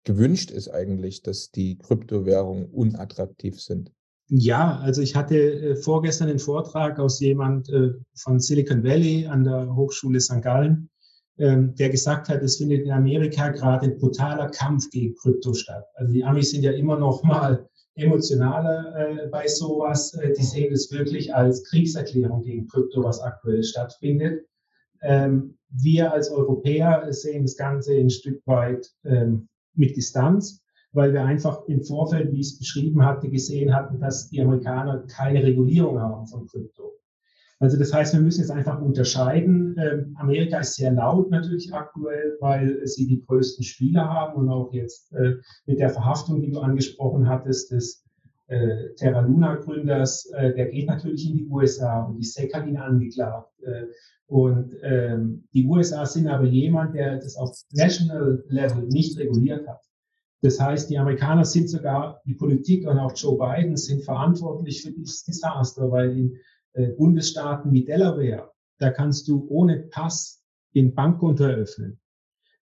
gewünscht ist eigentlich, dass die Kryptowährungen unattraktiv sind? Ja, also ich hatte äh, vorgestern einen Vortrag aus jemand äh, von Silicon Valley an der Hochschule St. Gallen, ähm, der gesagt hat, es findet in Amerika gerade ein brutaler Kampf gegen Krypto statt. Also die Amis sind ja immer noch mal emotionaler äh, bei sowas. Äh, die sehen es wirklich als Kriegserklärung gegen Krypto, was aktuell stattfindet. Ähm, wir als Europäer sehen das Ganze ein Stück weit ähm, mit Distanz, weil wir einfach im Vorfeld, wie ich es beschrieben hatte, gesehen hatten, dass die Amerikaner keine Regulierung haben von Krypto. Also das heißt, wir müssen jetzt einfach unterscheiden. Ähm, Amerika ist sehr laut natürlich aktuell, weil sie die größten Spieler haben und auch jetzt äh, mit der Verhaftung, die du angesprochen hattest, des äh, Terra Luna Gründers, äh, der geht natürlich in die USA und die SEC hat ihn angeklagt. Und ähm, die USA sind aber jemand, der das auf National Level nicht reguliert hat. Das heißt, die Amerikaner sind sogar, die Politik und auch Joe Biden sind verantwortlich für dieses Desaster, weil in äh, Bundesstaaten wie Delaware, da kannst du ohne Pass den Bankkonto eröffnen.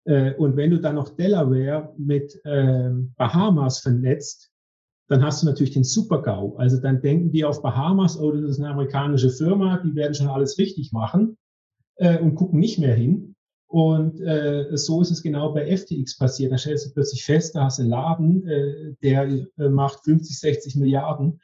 Äh, und wenn du dann noch Delaware mit äh, Bahamas vernetzt, dann hast du natürlich den Super-GAU. Also dann denken die auf Bahamas, oh, das ist eine amerikanische Firma, die werden schon alles richtig machen äh, und gucken nicht mehr hin. Und äh, so ist es genau bei FTX passiert. Da stellst du plötzlich fest, da hast du einen Laden, äh, der macht 50, 60 Milliarden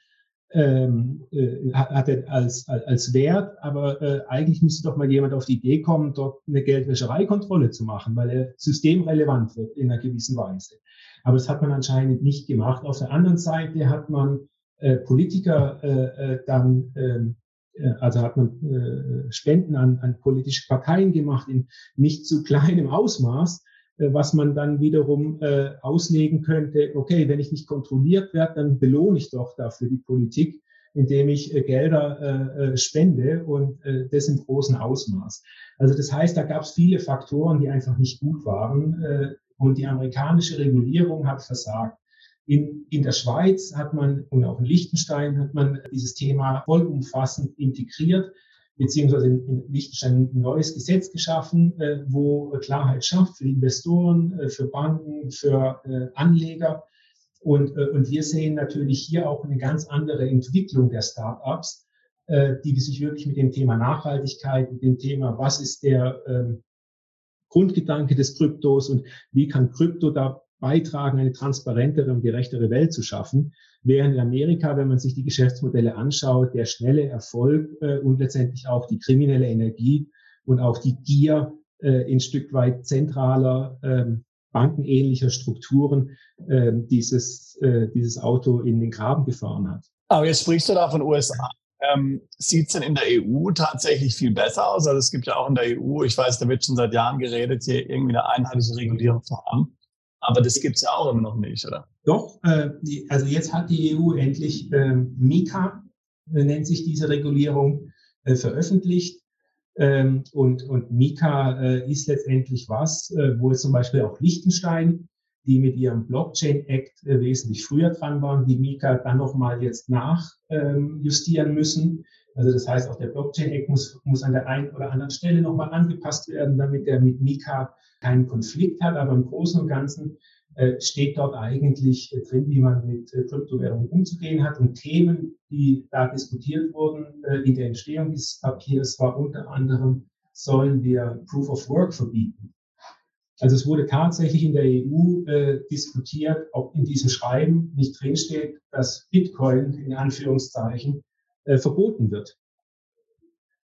ähm, äh, hat er als, als Wert, aber äh, eigentlich müsste doch mal jemand auf die Idee kommen, dort eine Geldwäschereikontrolle zu machen, weil er systemrelevant wird in einer gewissen Weise. Aber das hat man anscheinend nicht gemacht. Auf der anderen Seite hat man äh, Politiker äh, äh dann, ähm, äh, also hat man äh, Spenden an, an politische Parteien gemacht in nicht zu kleinem Ausmaß, was man dann wiederum äh, auslegen könnte, okay, wenn ich nicht kontrolliert werde, dann belohne ich doch dafür die Politik, indem ich äh, Gelder äh, äh, spende und äh, das im großen Ausmaß. Also das heißt, da gab es viele Faktoren, die einfach nicht gut waren äh, und die amerikanische Regulierung hat versagt. In, in der Schweiz hat man und auch in Liechtenstein hat man dieses Thema vollumfassend integriert beziehungsweise in, in Liechtenstein ein neues Gesetz geschaffen, äh, wo Klarheit schafft für Investoren, äh, für Banken, für äh, Anleger. Und, und wir sehen natürlich hier auch eine ganz andere Entwicklung der Startups, die sich wirklich mit dem Thema Nachhaltigkeit, mit dem Thema, was ist der ähm, Grundgedanke des Kryptos und wie kann Krypto da beitragen, eine transparentere und gerechtere Welt zu schaffen. Während in Amerika, wenn man sich die Geschäftsmodelle anschaut, der schnelle Erfolg äh, und letztendlich auch die kriminelle Energie und auch die Gier äh, in Stück weit zentraler ähm, bankenähnlicher Strukturen äh, dieses, dieses Auto in den Graben gefahren hat. Aber jetzt sprichst du da von USA. Ähm, Sieht es denn in der EU tatsächlich viel besser aus? Also es gibt ja auch in der EU, ich weiß, da wird schon seit Jahren geredet, hier irgendwie eine einheitliche Regulierung zu haben. Aber das gibt es ja auch immer noch nicht, oder? Doch, äh, also jetzt hat die EU endlich äh, Mika, äh, nennt sich diese Regulierung, äh, veröffentlicht. Ähm, und, und Mika äh, ist letztendlich was, äh, wo jetzt zum Beispiel auch Liechtenstein, die mit ihrem Blockchain Act äh, wesentlich früher dran waren, die Mika dann nochmal jetzt nachjustieren ähm, müssen. Also das heißt, auch der Blockchain Act muss, muss an der einen oder anderen Stelle nochmal angepasst werden, damit er mit Mika keinen Konflikt hat, aber im Großen und Ganzen äh, steht dort eigentlich äh, drin, wie man mit äh, Kryptowährungen umzugehen hat. Und Themen, die da diskutiert wurden äh, in der Entstehung dieses Papiers, war unter anderem, sollen wir Proof of Work verbieten? Also es wurde tatsächlich in der EU äh, diskutiert, ob in diesem Schreiben nicht drinsteht, dass Bitcoin in Anführungszeichen äh, verboten wird.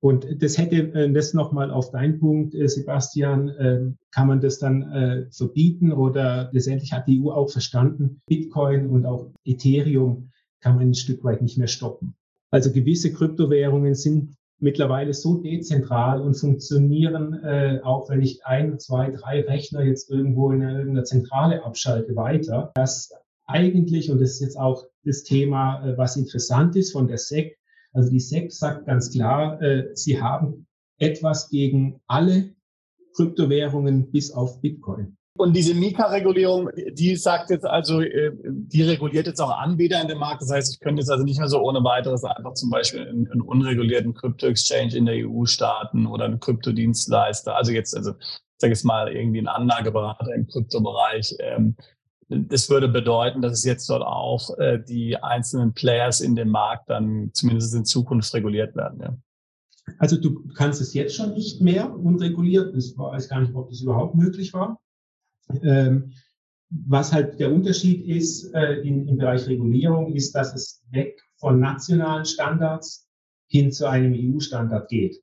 Und das hätte, äh, das nochmal auf deinen Punkt, äh, Sebastian, ähm, kann man das dann äh, verbieten oder letztendlich hat die EU auch verstanden, Bitcoin und auch Ethereum kann man ein Stück weit nicht mehr stoppen. Also gewisse Kryptowährungen sind mittlerweile so dezentral und funktionieren, auch wenn ich ein, zwei, drei Rechner jetzt irgendwo in irgendeiner Zentrale abschalte, weiter, dass eigentlich, und das ist jetzt auch das Thema, was interessant ist von der SEC, also die SEC sagt ganz klar, äh, sie haben etwas gegen alle Kryptowährungen bis auf Bitcoin. Und diese Mika-Regulierung, die sagt jetzt also, äh, die reguliert jetzt auch Anbieter in dem Markt. Das heißt, ich könnte jetzt also nicht mehr so ohne weiteres einfach zum Beispiel einen, unregulierten Krypto-Exchange in der EU starten oder einen Kryptodienstleister. Also jetzt, also ich sage jetzt mal irgendwie einen Anlageberater im Kryptobereich. Ähm, das würde bedeuten, dass es jetzt dort auch äh, die einzelnen Players in dem Markt dann zumindest in Zukunft reguliert werden. Ja. Also du kannst es jetzt schon nicht mehr unreguliert. Ich weiß gar nicht, ob das überhaupt möglich war. Ähm, was halt der Unterschied ist äh, in, im Bereich Regulierung, ist, dass es weg von nationalen Standards hin zu einem EU-Standard geht.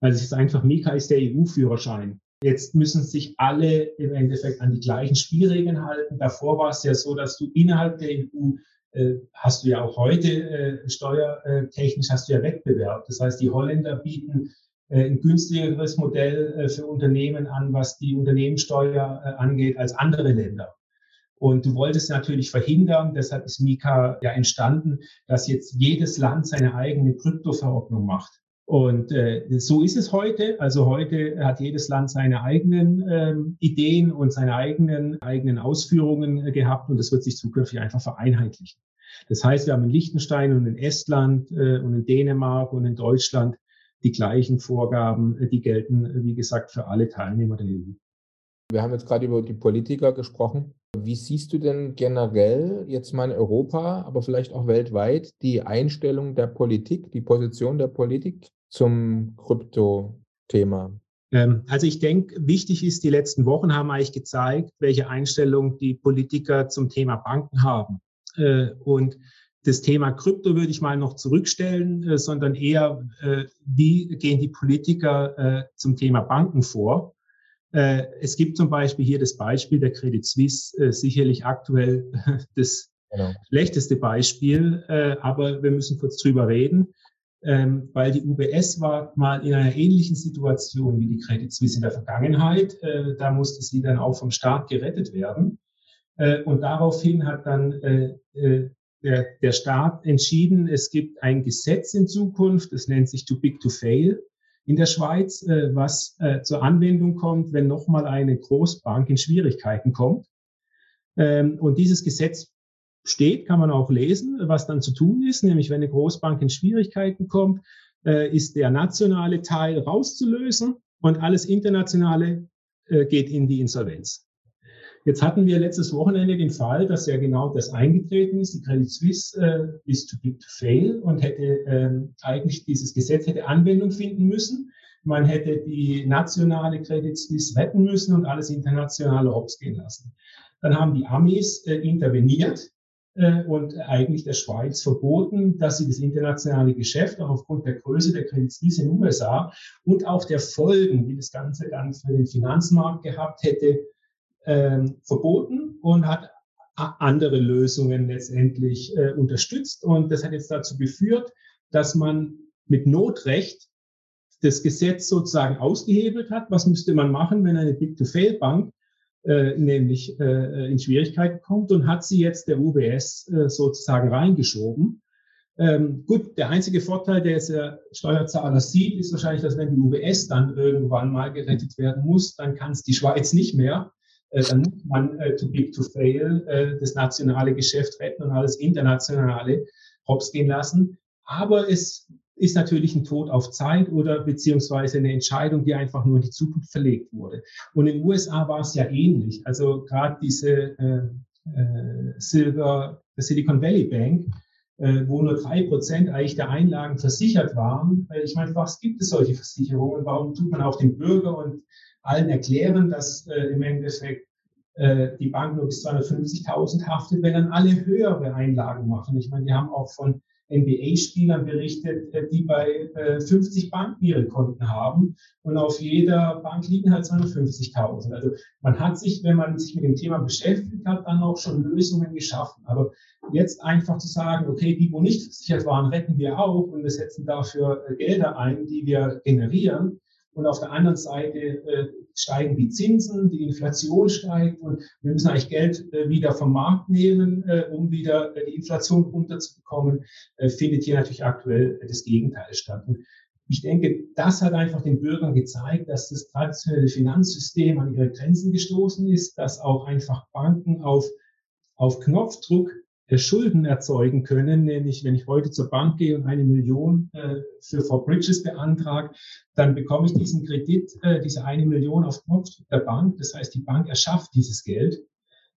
Also es ist einfach, Mika ist der EU-Führerschein. Jetzt müssen sich alle im Endeffekt an die gleichen Spielregeln halten. Davor war es ja so, dass du innerhalb der EU äh, hast du ja auch heute äh, steuertechnisch hast du ja Wettbewerb. Das heißt, die Holländer bieten äh, ein günstigeres Modell für Unternehmen an, was die Unternehmenssteuer angeht, als andere Länder. Und du wolltest natürlich verhindern, deshalb ist Mika ja entstanden, dass jetzt jedes Land seine eigene Kryptoverordnung macht. Und äh, so ist es heute. Also heute hat jedes Land seine eigenen ähm, Ideen und seine eigenen, eigenen Ausführungen äh, gehabt und das wird sich zukünftig einfach vereinheitlichen. Das heißt, wir haben in Liechtenstein und in Estland äh, und in Dänemark und in Deutschland die gleichen Vorgaben, äh, die gelten, äh, wie gesagt, für alle Teilnehmer der EU. Wir haben jetzt gerade über die Politiker gesprochen. Wie siehst du denn generell jetzt mal in Europa, aber vielleicht auch weltweit die Einstellung der Politik, die Position der Politik zum Krypto-Thema? Ähm, also ich denke, wichtig ist, die letzten Wochen haben eigentlich gezeigt, welche Einstellung die Politiker zum Thema Banken haben. Äh, und das Thema Krypto würde ich mal noch zurückstellen, äh, sondern eher, äh, wie gehen die Politiker zum Thema Banken vor? Äh, es gibt zum Beispiel hier das Beispiel der Credit Suisse, äh, sicherlich aktuell das genau. schlechteste Beispiel, äh, aber wir müssen kurz drüber reden, ähm, weil die UBS war mal in einer ähnlichen Situation wie die Credit Suisse in der Vergangenheit. da musste sie dann auch vom Staat gerettet werden. und daraufhin hat dann der, der Staat entschieden, es gibt ein Gesetz in Zukunft, das nennt sich Too Big to Fail in der Schweiz, äh, was äh, zur Anwendung kommt, wenn nochmal eine Großbank in Schwierigkeiten kommt. Ähm, und dieses Gesetz steht, kann man auch lesen, was dann zu tun ist, nämlich wenn eine Großbank in Schwierigkeiten kommt, äh, ist der nationale Teil rauszulösen und alles internationale äh, geht in die Insolvenz. Jetzt hatten wir letztes Wochenende den Fall, dass ja genau das eingetreten ist. Die Credit Suisse äh, ist too big to fail und hätte ähm, eigentlich dieses Gesetz hätte Anwendung finden müssen. Man hätte die nationale Credit Suisse retten müssen und alles internationale Ops gehen lassen. Dann haben die Amis äh, interveniert äh, und eigentlich der Schweiz verboten, dass sie das internationale Geschäft auch aufgrund der Größe der Credit Suisse in den USA und auch der Folgen, die das Ganze dann für den Finanzmarkt gehabt hätte, ähm, verboten und hat andere Lösungen letztendlich äh, unterstützt. Und das hat jetzt dazu geführt, dass man mit Notrecht das Gesetz sozusagen ausgehebelt hat. Was müsste man machen, wenn eine Big-to-Fail-Bank äh, nämlich äh, in Schwierigkeiten kommt und hat sie jetzt der UBS äh, sozusagen reingeschoben. Ähm, gut, der einzige Vorteil, der jetzt der Steuerzahler sieht, ist wahrscheinlich, dass wenn die UBS dann irgendwann mal gerettet werden muss, dann kann es die Schweiz nicht mehr. Äh, dann muss man äh, too big to fail äh, das nationale Geschäft retten und alles internationale hops gehen lassen. Aber es ist natürlich ein Tod auf Zeit oder beziehungsweise eine Entscheidung, die einfach nur in die Zukunft verlegt wurde. Und in den USA war es ja ähnlich. Also gerade diese äh, äh, Silver Silicon Valley Bank, äh, wo nur drei Prozent eigentlich der Einlagen versichert waren. Ich meine, was gibt es solche Versicherungen? Warum tut man auch den Bürger und allen erklären, dass im Endeffekt die Bank nur bis 250.000 haftet, wenn dann alle höhere Einlagen machen. Ich meine, wir haben auch von NBA-Spielern berichtet, äh, die bei äh, 50 Banken ihre Konten haben und auf jeder Bank liegen halt 250.000. Also man hat sich, wenn man sich mit dem Thema beschäftigt hat, dann auch schon Lösungen geschaffen. Aber jetzt einfach zu sagen, okay, die, wo nicht versichert waren, retten wir auch und wir setzen dafür äh, Gelder ein, die wir generieren, und auf der anderen Seite äh, steigen die Zinsen, die Inflation steigt und wir müssen eigentlich Geld äh, wieder vom Markt nehmen, äh, um wieder äh, die Inflation runterzubekommen, äh, findet hier natürlich aktuell das Gegenteil statt. Und Ich denke, das hat einfach den Bürgern gezeigt, dass das traditionelle Finanzsystem an ihre Grenzen gestoßen ist, dass auch einfach Banken auf, auf Knopfdruck äh, Schulden erzeugen können, nämlich wenn ich heute zur Bank gehe und eine Million äh, für Four Bridges beantrage, dann bekomme ich diesen Kredit, äh, diese eine Million auf Knopfdruck der Bank. Das heißt, die Bank erschafft dieses Geld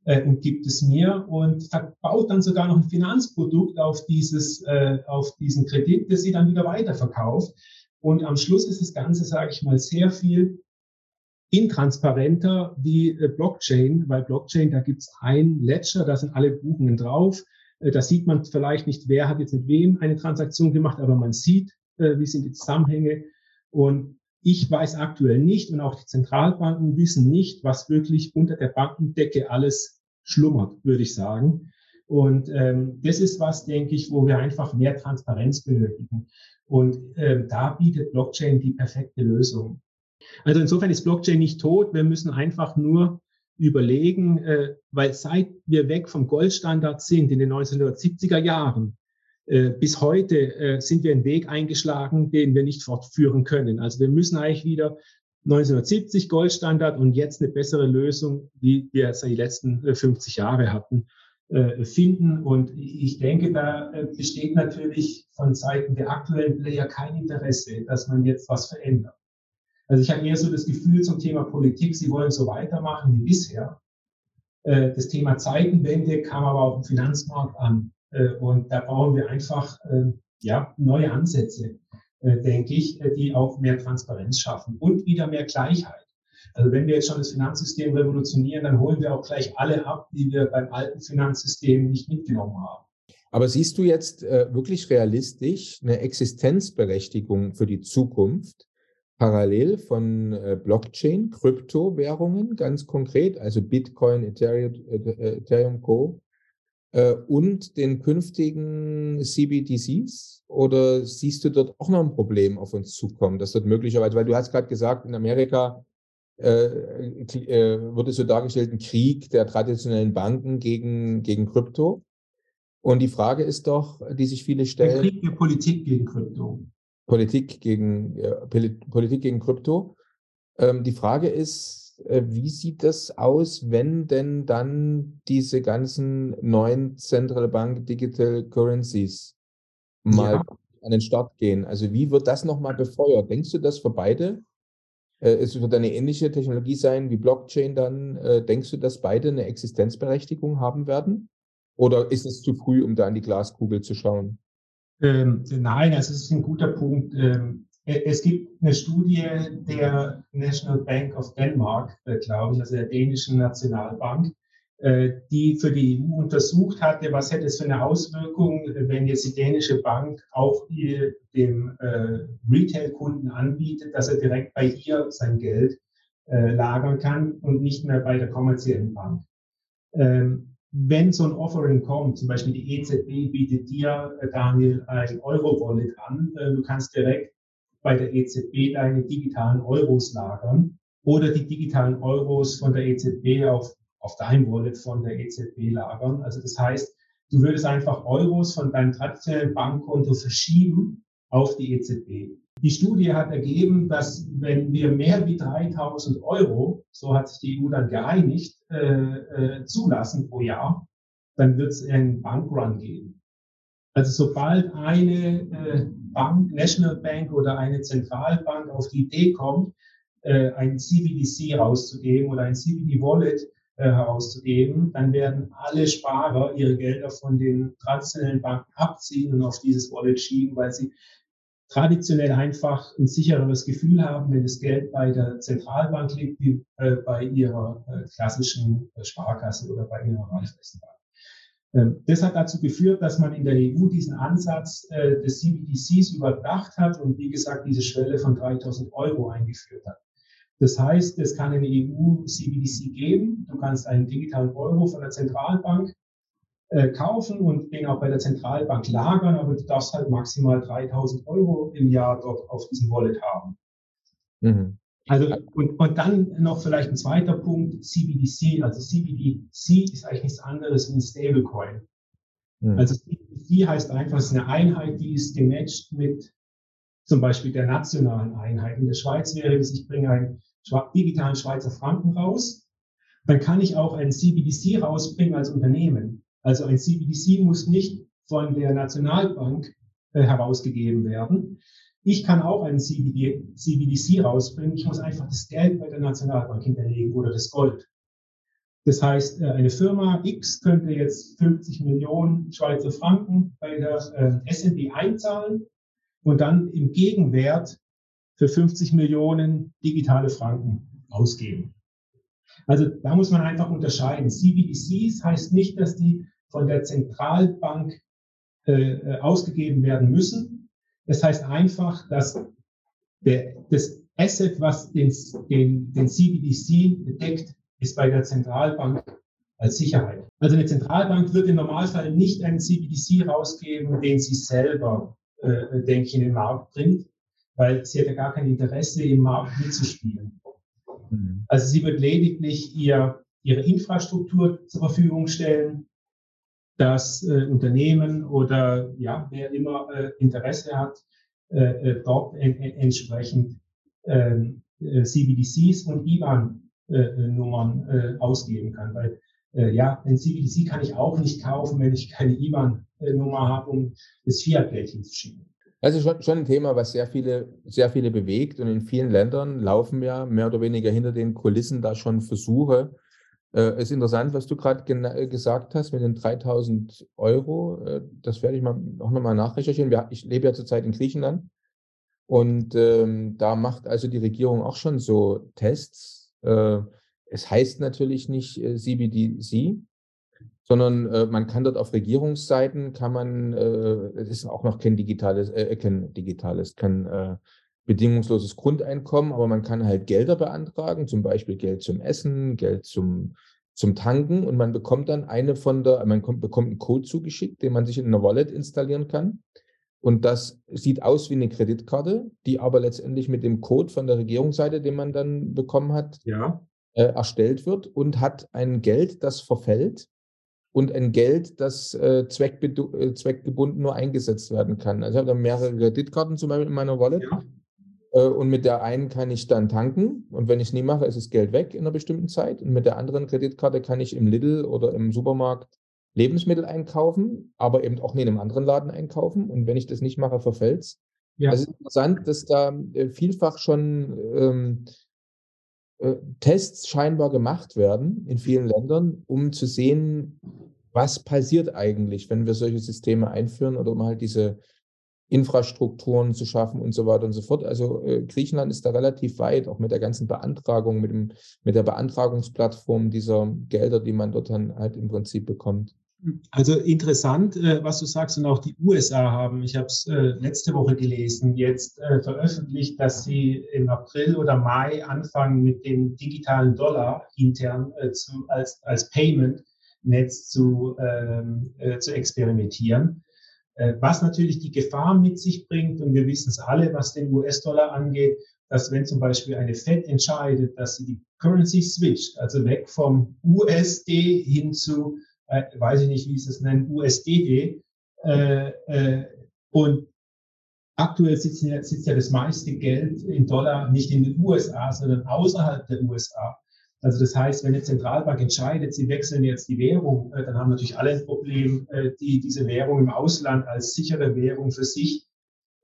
äh, und gibt es mir und verbaut dann sogar noch ein Finanzprodukt auf dieses, äh, auf diesen Kredit, der sie dann wieder weiterverkauft. Und am Schluss ist das Ganze, sage ich mal, sehr viel intransparenter wie äh, Blockchain, weil Blockchain, da gibt's ein Ledger, da sind alle Buchungen drauf. Äh, da sieht man vielleicht nicht, wer hat jetzt mit wem eine Transaktion gemacht, aber man sieht, äh, wie sind die Zusammenhänge. Und ich weiß aktuell nicht und auch die Zentralbanken wissen nicht, was wirklich unter der Bankendecke alles schlummert, würde ich sagen. Und ähm, das ist was, denke ich, wo wir einfach mehr Transparenz benötigen. Und ähm, da bietet Blockchain die perfekte Lösung. Also insofern ist Blockchain nicht tot. Wir müssen einfach nur überlegen, äh, weil seit wir weg vom Goldstandard sind in den 1970er Jahren, äh, bis heute äh, sind wir einen Weg eingeschlagen, den wir nicht fortführen können. Also wir müssen eigentlich wieder 1970 Goldstandard und jetzt eine bessere Lösung, wie wir es die letzten 50 äh, Jahre hatten, äh, finden. Und ich denke, da besteht natürlich von Seiten der aktuellen Player kein Interesse, dass man jetzt was verändert. Also ich habe eher so das Gefühl zum Thema Politik, sie wollen so weitermachen wie bisher. Das Thema Zeitenwende kam aber auf dem Finanzmarkt an. Und da brauchen wir einfach ja, neue Ansätze. Äh, denke ich, äh, die auch mehr Transparenz schaffen und wieder mehr Gleichheit. Also wenn wir jetzt schon das Finanzsystem revolutionieren, dann holen wir auch gleich alle ab, die wir beim alten Finanzsystem nicht mitgenommen haben. Aber siehst du jetzt äh, wirklich realistisch eine Existenzberechtigung für die Zukunft parallel von äh, Blockchain, Kryptowährungen ganz konkret, also Bitcoin, Ethereum, äh, Co. Äh, und den künftigen CBDCs? Oder siehst du dort auch noch ein Problem auf uns zukommen, dass dort möglicherweise, weil du hast gerade gesagt, in Amerika äh, äh, wurde so dargestellt, ein Krieg der traditionellen Banken gegen, gegen Krypto. Und die Frage ist doch, die sich viele stellen. Der Krieg der Politik gegen Krypto. Politik gegen, äh, Politik gegen Krypto. Ähm, die Frage ist, äh, wie sieht das aus, wenn denn dann diese ganzen neuen Central Bank Digital Currencies mal ja. an den Start gehen? Also wie wird das nochmal befeuert? Denkst du das für beide? Äh, es wird eine ähnliche Technologie sein wie Blockchain dann. Äh, denkst du, dass beide eine Existenzberechtigung haben werden? Oder ist es zu früh, um da in die Glaskugel zu schauen? Ähm, nein, also es ist ein guter Punkt. Ähm, es gibt eine Studie der National Bank of Denmark, äh, glaube ich, also der dänischen Nationalbank, äh, die für die EU untersucht hatte, was hätte es für eine Auswirkung, wenn jetzt die dänische Bank auch dem äh, Retail-Kunden anbietet, dass er direkt bei ihr sein Geld lagern kann und nicht mehr bei der kommerziellen Bank. Ähm, wenn so ein Offering kommt, zum Beispiel die EZB bietet dir, Daniel, ein Euro-Wallet an, du kannst direkt bei der EZB deine digitalen Euros lagern oder die digitalen Euros von der EZB auf, auf dein Wallet von der EZB lagern. Also das heißt, du würdest einfach Euros von deinem traditionellen Bankkonto verschieben auf die EZB. Die Studie hat ergeben, dass wenn wir mehr wie 3000 Euro, so hat sich die EU dann geeinigt, äh, äh, zulassen pro Jahr, dann wird es einen Bankrun geben. Also sobald eine äh, Bank, National Bank oder eine Zentralbank auf die Idee kommt, äh, ein CBDC rauszugeben oder ein CBD Wallet äh, herauszugeben, dann werden alle Sparer ihre Gelder von den traditionellen Banken abziehen und auf dieses Wallet schieben, weil sie traditionell einfach ein sichereres Gefühl haben, wenn das Geld bei der Zentralbank liegt, wie äh, bei ihrer äh, klassischen äh, Sparkasse oder bei ihrer Raiffeisenbank. Ähm, das hat dazu geführt, dass man in der EU diesen Ansatz äh, des CBDCs überdacht hat und wie gesagt diese Schwelle von 3000 Euro eingeführt hat. Das heißt, es kann eine EU-CBDC geben. Du kannst einen digitalen Euro von der Zentralbank äh, kaufen und den auch bei der Zentralbank lagern, aber du darfst halt maximal 3000 Euro im Jahr dort auf diesem Wallet haben. Mhm. Also, und, und dann noch vielleicht ein zweiter Punkt, CBDC. Also CBDC ist eigentlich nichts anderes wie ein Stablecoin. Mhm. Also CBDC heißt einfach, es ist eine Einheit, die ist gematcht mit zum Beispiel der nationalen Einheit. In der Schweiz wäre es, ich bringe einen digitalen Schweizer Franken raus, dann kann ich auch einen CBDC rausbringen als Unternehmen. Also ein CBDC muss nicht von der Nationalbank äh, herausgegeben werden. Ich kann auch einen CBD, CBDC rausbringen. Ich muss einfach das Geld bei der Nationalbank hinterlegen oder das Gold. Das heißt, äh, eine Firma X könnte jetzt 50 Millionen Schweizer Franken bei der äh, SNB einzahlen und dann im Gegenwert für 50 Millionen digitale Franken ausgeben. Also da muss man einfach unterscheiden. CBDCs heißt nicht, dass die von der Zentralbank äh, äh, ausgegeben werden müssen. Das heißt einfach, dass der, das Asset, was den, den, den CBDC deckt, ist bei der Zentralbank als Sicherheit. Also eine Zentralbank wird im Normalfall nicht einen CBDC rausgeben, den sie selber, äh, denke ich, in den Markt bringt, weil sie hat ja gar kein Interesse, im Markt mitzuspielen. Mhm. Also sie wird lediglich ihr, ihre Infrastruktur zur Verfügung stellen, dass äh, Unternehmen oder ja, wer immer äh, Interesse hat, äh, äh dort en, en, entsprechend ähm, äh, CBDCs und IBAN-Nummern äh, ausgeben kann. Weil ja, ein CBDC kann ich auch nicht kaufen, wenn ich keine IBAN-Nummer habe, um das Fiat-Geld hinzuschicken. Also schon, schon ein Thema, was sehr viele, sehr viele bewegt und in vielen Ländern laufen ja mehr oder weniger hinter den Kulissen da schon Versuche. Äh, ist interessant, was du gerade äh, gesagt hast mit den 3000 Euro. Äh, das werde ich mal auch nochmal nachrecherchieren. Wir, ich lebe ja zurzeit in Griechenland und ähm, da macht also die Regierung auch schon so Tests. Äh, es heißt natürlich nicht äh, CBDC, sondern äh, man kann dort auf Regierungsseiten kann man, äh, es ist auch noch kein digitales, äh, kein digitales, kein bedingungsloses Grundeinkommen, aber man kann halt Gelder beantragen, zum Beispiel Geld zum Essen, Geld zum, zum Tanken und man bekommt dann eine von der, man kommt, bekommt einen Code zugeschickt, den man sich in einer Wallet installieren kann. Und das sieht aus wie eine Kreditkarte, die aber letztendlich mit dem Code von der Regierungsseite, den man dann bekommen hat, ja. äh, erstellt wird und hat ein Geld, das verfällt und ein Geld, das äh, äh, zweckgebunden nur eingesetzt werden kann. Also ich habe da mehrere Kreditkarten zum Beispiel in meiner Wallet. Ja. Äh, und mit der einen kann ich dann tanken. Und wenn ich es nie mache, ist das Geld weg in einer bestimmten Zeit. Und mit der anderen Kreditkarte kann ich im Lidl oder im Supermarkt Lebensmittel einkaufen, aber eben auch nie in einem anderen Laden einkaufen. Und wenn ich das nicht mache, verfällt es. Ja. Also es ist interessant, dass da äh, vielfach schon ähm, äh, Tests scheinbar gemacht werden in vielen Ländern, um zu sehen, was passiert eigentlich, wenn wir solche Systeme einführen oder um halt diese Infrastrukturen zu schaffen und so weiter und so fort. Also äh, Griechenland ist da relativ weit, auch mit der ganzen Beantragung, mit, dem, mit der Beantragungsplattform dieser Gelder, die man dort dann halt im Prinzip bekommt. Also interessant, äh, was du sagst, und auch die USA haben, ich habe es äh, letzte Woche gelesen, jetzt äh, veröffentlicht, dass sie im April oder Mai anfangen mit dem digitalen Dollar intern zu, als, als Payment-Netz zu, ähm, zu experimentieren. Was natürlich die Gefahr mit sich bringt, und wir wissen es alle, was den US-Dollar angeht, dass wenn zum Beispiel eine Fed entscheidet, dass sie die Currency switcht, also weg vom USD hin zu äh, weiß ich nicht, wie sie es nennen, USDD. Äh, äh, und aktuell sitzt sitzt ja das meiste Geld in Dollar nicht in den USA, sondern außerhalb der USA. Also das heißt, wenn eine Zentralbank entscheidet, sie wechseln jetzt die Währung, äh, dann haben natürlich alle ein Problem, äh, die diese Währung im Ausland als sichere Währung für sich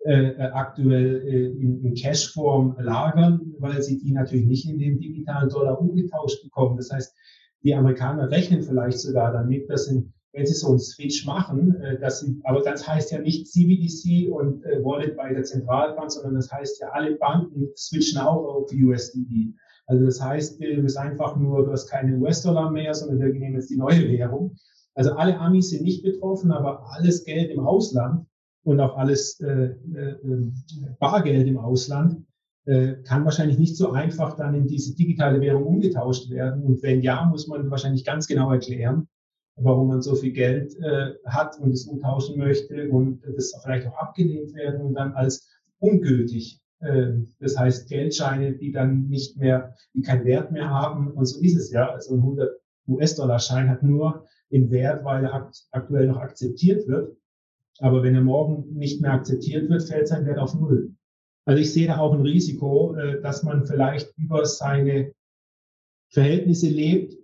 äh, äh aktuell äh, in, in Cashform lagern, weil sie die natürlich nicht in den digitalen Dollar umgetauscht bekommen. Das heißt, die Amerikaner rechnen vielleicht sogar damit, dass sie, wenn sie so einen Switch machen, äh, dass sie, aber das heißt ja nicht CBDC und äh, Wallet bei der Zentralbank, sondern das heißt ja, alle Banken switchen auch auf USDD. Also das heißt, du bist einfach nur, du hast keine US-Dollar mehr, sondern wir nehmen jetzt die neue Währung. Also alle Amis sind nicht betroffen, aber alles Geld im Ausland und auch alles äh, äh, ähm, Bargeld im Ausland äh, kann wahrscheinlich nicht so einfach dann in diese digitale Währung umgetauscht werden. Und wenn ja, muss man wahrscheinlich ganz genau erklären, warum man so viel Geld äh, hat und es umtauschen möchte und das vielleicht auch abgelehnt werden und dann als ungültig. Äh, das heißt Geldscheine, die dann nicht mehr, die keinen Wert mehr haben. Und so ist es ja. Also ein 100 US-Dollar-Schein hat nur den Wert, weil er akt aktuell noch akzeptiert wird. Aber wenn er morgen nicht mehr akzeptiert wird, fällt sein Wert auf Null. Also ich sehe da auch ein Risiko, äh, dass man vielleicht über seine Verhältnisse lebt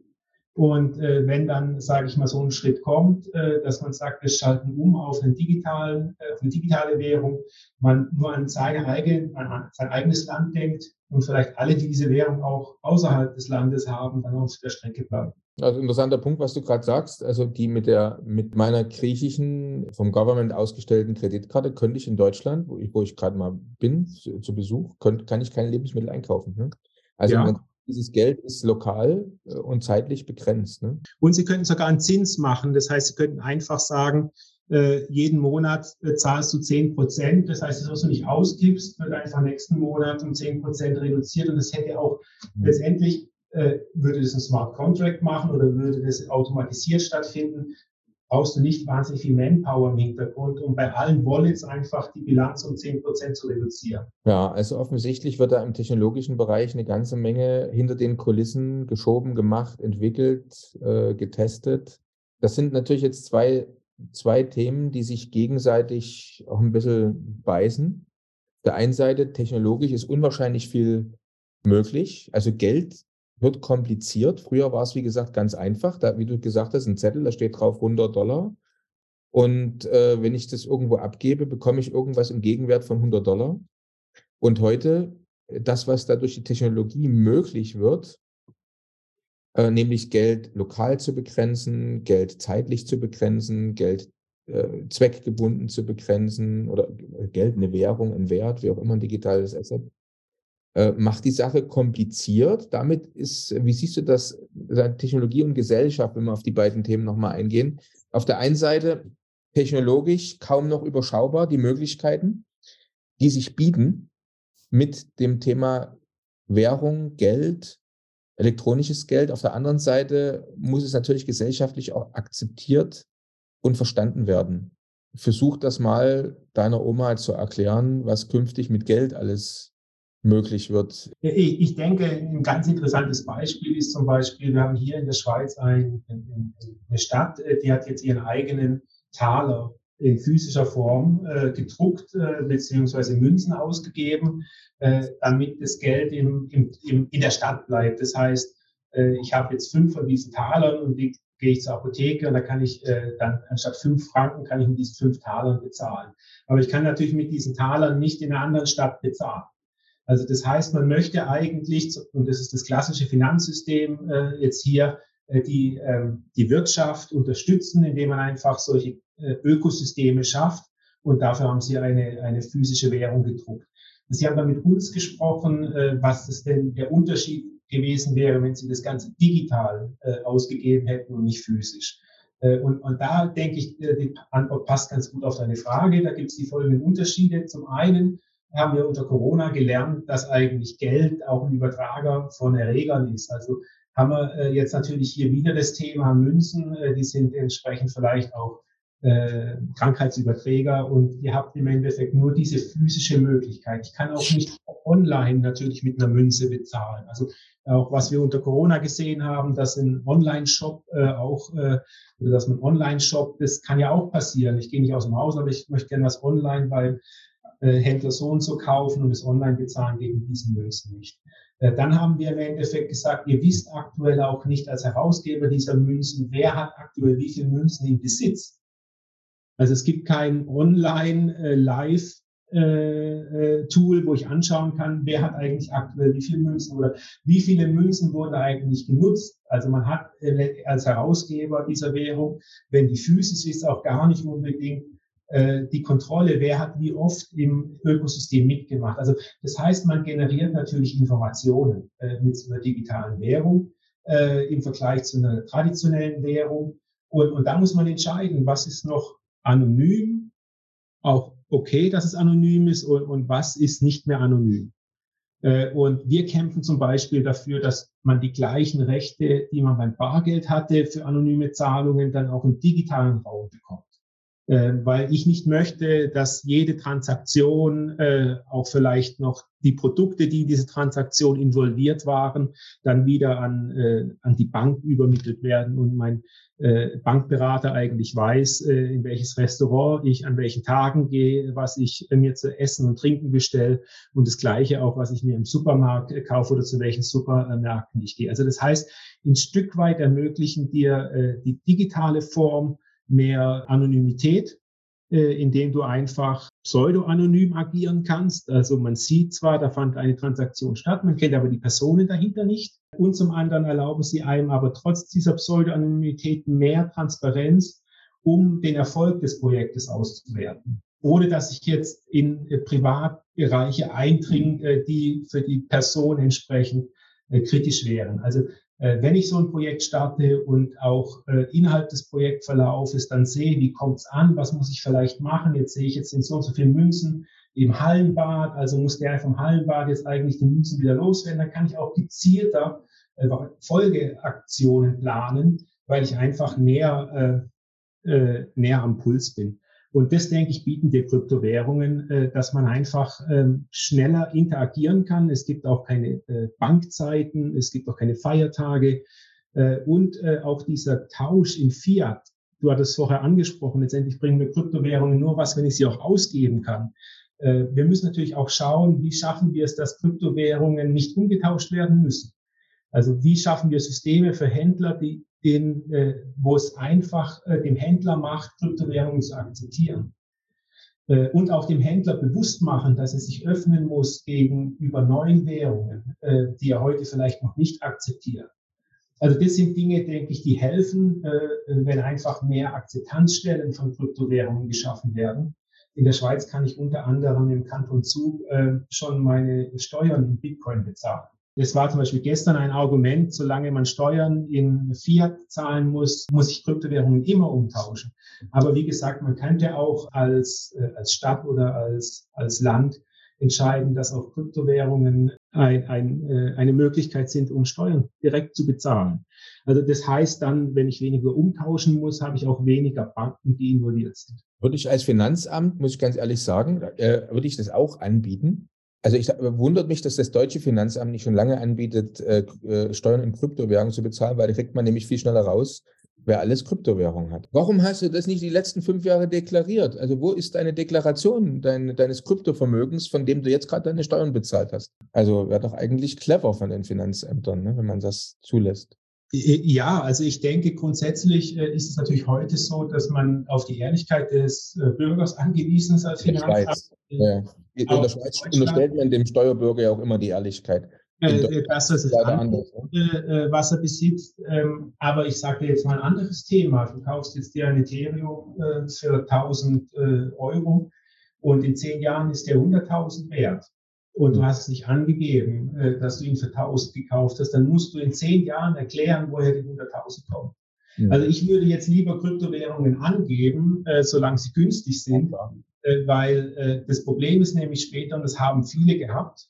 und äh, wenn dann, sage ich mal, so ein Schritt kommt, äh, dass man sagt, wir schalten um auf, einen digitalen, äh, auf eine digitale Währung, man nur an, seine eigene, an sein eigenes Land denkt und vielleicht alle, die diese Währung auch außerhalb des Landes haben, dann auf der Strecke bleiben. Also interessanter Punkt, was du gerade sagst. Also die mit der mit meiner griechischen vom Government ausgestellten Kreditkarte könnte ich in Deutschland, wo ich, wo ich gerade mal bin, zu, zu Besuch, könnt, kann ich keine Lebensmittel einkaufen. Ne? Also ja dieses Geld ist lokal äh, und zeitlich begrenzt. Ne? Und Sie könnten sogar einen Zins machen. Das heißt, Sie könnten einfach sagen, äh, jeden Monat äh, zahlst du 10 Prozent. Das heißt, das, was du nicht ausgibst, wird einfach nächsten Monat um 10 Prozent reduziert. Und das hätte auch mhm. letztendlich, äh, würde das ein Smart Contract machen oder würde das automatisiert stattfinden, brauchst du nicht wahnsinnig viel Manpower im Hintergrund, um bei allen Wallets einfach die Bilanz um 10% zu reduzieren. Ja, also offensichtlich wird da im technologischen Bereich eine ganze Menge hinter den Kulissen geschoben, gemacht, entwickelt, äh, getestet. Das sind natürlich jetzt zwei, zwei Themen, die sich gegenseitig auch ein bisschen beißen. Auf der einen Seite, technologisch ist unwahrscheinlich viel möglich. Also Geld wird kompliziert. Früher war es, wie gesagt, ganz einfach. Da, wie du gesagt hast, ein Zettel, da steht drauf 100 Dollar. Und äh, wenn ich das irgendwo abgebe, bekomme ich irgendwas im Gegenwert von 100 Dollar. Und heute, das, was da durch die Technologie möglich wird, äh, nämlich Geld lokal zu begrenzen, Geld zeitlich zu begrenzen, Geld äh, zweckgebunden zu begrenzen oder äh, Geld eine Währung, ein Wert, wie auch immer ein digitales Asset, äh, macht die Sache kompliziert. Damit ist, wie siehst du das, Technologie und Gesellschaft, wenn wir auf die beiden Themen nochmal eingehen? Auf der einen Seite technologisch kaum noch überschaubar die Möglichkeiten, die sich bieten mit dem Thema Währung, Geld, elektronisches Geld. Auf der anderen Seite muss es natürlich gesellschaftlich auch akzeptiert und verstanden werden. Versuch das mal deiner Oma zu erklären, was künftig mit Geld alles möglich wird? Ich denke, ein ganz interessantes Beispiel ist zum Beispiel, wir haben hier in der Schweiz ein, eine Stadt, äh, die hat jetzt ihren eigenen Taler in physischer Form äh, gedruckt äh, beziehungsweise Münzen ausgegeben, äh, damit das Geld im, im, im, in der Stadt bleibt. Das heißt, äh, ich habe jetzt fünf von diesen Talern und die gehe ich zur Apotheke und da kann ich äh, dann anstatt fünf Franken kann ich mit diesen fünf Talern bezahlen. Aber ich kann natürlich mit diesen Talern nicht in einer anderen Stadt bezahlen. Also das heißt, man möchte eigentlich, und das ist das klassische Finanzsystem äh, jetzt hier, äh, die, ähm, die Wirtschaft unterstützen, indem man einfach solche äh, Ökosysteme schafft. Und dafür haben sie eine, eine physische Währung gedruckt. Sie haben dann mit uns gesprochen, äh, was das denn der Unterschied gewesen wäre, wenn sie das Ganze digital äh, ausgegeben hätten und nicht physisch. Äh, und, und da denke ich, äh, die Antwort passt ganz gut auf deine Frage. Da gibt es die folgenden Unterschiede. Zum einen haben wir unter Corona gelernt, dass eigentlich Geld auch ein Übertrager von Erregern ist. Also haben wir äh, jetzt natürlich hier wieder das Thema Münzen, äh, die sind entsprechend vielleicht auch äh, Krankheitsüberträger und ihr habt im Endeffekt nur diese physische Möglichkeit. Ich kann auch nicht online natürlich mit einer Münze bezahlen. Also auch was wir unter Corona gesehen haben, dass ein Online-Shop äh, auch äh, oder dass man Online-Shop, das kann ja auch passieren. Ich gehe nicht aus dem Haus, aber ich möchte gerne was online beim Händler so und so kaufen und es online bezahlen gegen diesen Münzen nicht. Äh, dann haben wir im Endeffekt gesagt, ihr wisst aktuell auch nicht als Herausgeber dieser Münzen, wer hat aktuell wie viele Münzen im Besitz. Also es gibt kein Online-Live- äh, wo ich anschauen kann, wer hat eigentlich aktuell wie viele Münzen oder wie viele Münzen wurden eigentlich genutzt. Also man hat als Herausgeber dieser Währung, wenn die physisch ist, auch gar nicht unbedingt äh, die Kontrolle, wer hat wie oft im Ökosystem mitgemacht. Also das heißt, man generiert natürlich Informationen äh, mit so einer digitalen Währung äh, im Vergleich zu einer traditionellen Währung. Und, und da muss man entscheiden, was ist noch anonym, auch okay, dass es anonym ist und, und was ist nicht mehr anonym. Äh, und wir kämpfen zum Beispiel dafür, dass man die gleichen Rechte, die man beim Bargeld hatte für anonyme Zahlungen, dann auch im digitalen Raum bekommt. Äh, weil ich nicht möchte, dass jede Transaktion, äh, auch vielleicht noch die Produkte, die in diese Transaktion involviert waren, dann wieder an, äh, an die Bank übermittelt werden und mein äh, Bankberater eigentlich weiß, äh, in welches Restaurant ich an welchen Tagen gehe, was ich äh, mir zu essen und trinken bestelle und das gleiche auch, was ich mir im Supermarkt äh, kaufe oder zu welchen Supermärkten ich gehe. Also das heißt, ein Stück weit ermöglichen dir äh, die digitale Form mehr Anonymität, äh, indem du einfach pseudo-anonym agieren kannst. Also man sieht zwar, da fand eine Transaktion statt, man kennt aber die Personen dahinter nicht. Und zum anderen erlauben sie einem aber trotz dieser Pseudo-Anonymität mehr Transparenz, um den Erfolg des Projektes auszuwerten. Ohne dass ich jetzt in äh, Privatbereiche eindringe, äh, die für die Person entsprechend kritisch wären. Also äh, wenn ich so ein Projekt starte und auch äh, innerhalb des Projektverlaufes dann sehe, wie kommt es an, was muss ich vielleicht machen, jetzt sehe ich jetzt in so und so viele Münzen im Hallenbad, also muss der vom Hallenbad jetzt eigentlich die Münzen wieder loswerden, dann kann ich auch gezielter äh, Folgeaktionen planen, weil ich einfach näher, äh, äh, näher am Puls bin. Und das, denke ich, bieten die Kryptowährungen, äh, dass man einfach ähm, schneller interagieren kann. Es gibt auch keine äh, Bankzeiten, es gibt auch keine Feiertage. Äh, und auch dieser Tausch in Fiat, du hattest vorher angesprochen, letztendlich bringen wir Kryptowährungen nur was, wenn ich sie auch ausgeben kann. Wir müssen natürlich auch schauen, wie schaffen wir es, dass Kryptowährungen nicht umgetauscht werden müssen. Also wie schaffen wir Systeme für Händler, die den, äh, wo es einfach äh, dem Händler macht, Kryptowährungen zu akzeptieren. Äh, und auch dem Händler bewusst machen, dass er sich öffnen muss gegenüber neuen Währungen, äh, die er heute vielleicht noch nicht akzeptiert. Also das sind Dinge, denke ich, die helfen, äh, wenn einfach mehr Akzeptanzstellen von Kryptowährungen geschaffen werden. In der Schweiz kann ich unter anderem im Kanton Zug äh, schon meine Steuern in Bitcoin bezahlen. Das war zum Beispiel gestern ein Argument, solange man Steuern in Fiat zahlen muss, muss ich Kryptowährungen immer umtauschen. Aber wie gesagt, man könnte auch als, äh, als Stadt oder als, als Land entscheiden, dass auch Kryptowährungen ein, ein, äh, eine Möglichkeit sind, um Steuern direkt zu bezahlen. Also das heißt dann, wenn ich weniger umtauschen muss, habe ich auch weniger Banken, die involviert sind. Würde ich als Finanzamt, muss ich ganz ehrlich sagen, äh, würde ich das auch anbieten. Also ich wundert mich, dass das deutsche Finanzamt nicht schon lange anbietet, äh, äh, Steuern in Kryptowährungen zu bezahlen, weil da kriegt man nämlich viel schneller raus, wer alles Kryptowährung hat. Warum hast du das nicht die letzten fünf Jahre deklariert? Also wo ist deine Deklaration dein, deines Kryptovermögens, von dem du jetzt gerade deine Steuern bezahlt hast? Also wäre doch eigentlich clever von den Finanzämtern, ne, wenn man das zulässt. Ja, also ich denke, grundsätzlich äh, ist es natürlich heute so, dass man auf die Ehrlichkeit des äh, Bürgers angewiesen ist als Finanzamt. Ja. In der Schweiz unterstellt man dem Steuerbürger ja auch immer die Ehrlichkeit. Äh, das ist das anders, ne? was er besitzt. Ähm, aber ich sage dir jetzt mal ein anderes Thema. Du kaufst jetzt dir ein Ethereum für 1000 Euro und in zehn Jahren ist der 100.000 wert und du hast es nicht angegeben, äh, dass du ihn für 1000 gekauft hast, dann musst du in zehn Jahren erklären, woher die 100.000 kommen. Ja. Also ich würde jetzt lieber Kryptowährungen angeben, äh, solange sie günstig sind, äh, weil das Problem ist nämlich später, und das haben viele gehabt,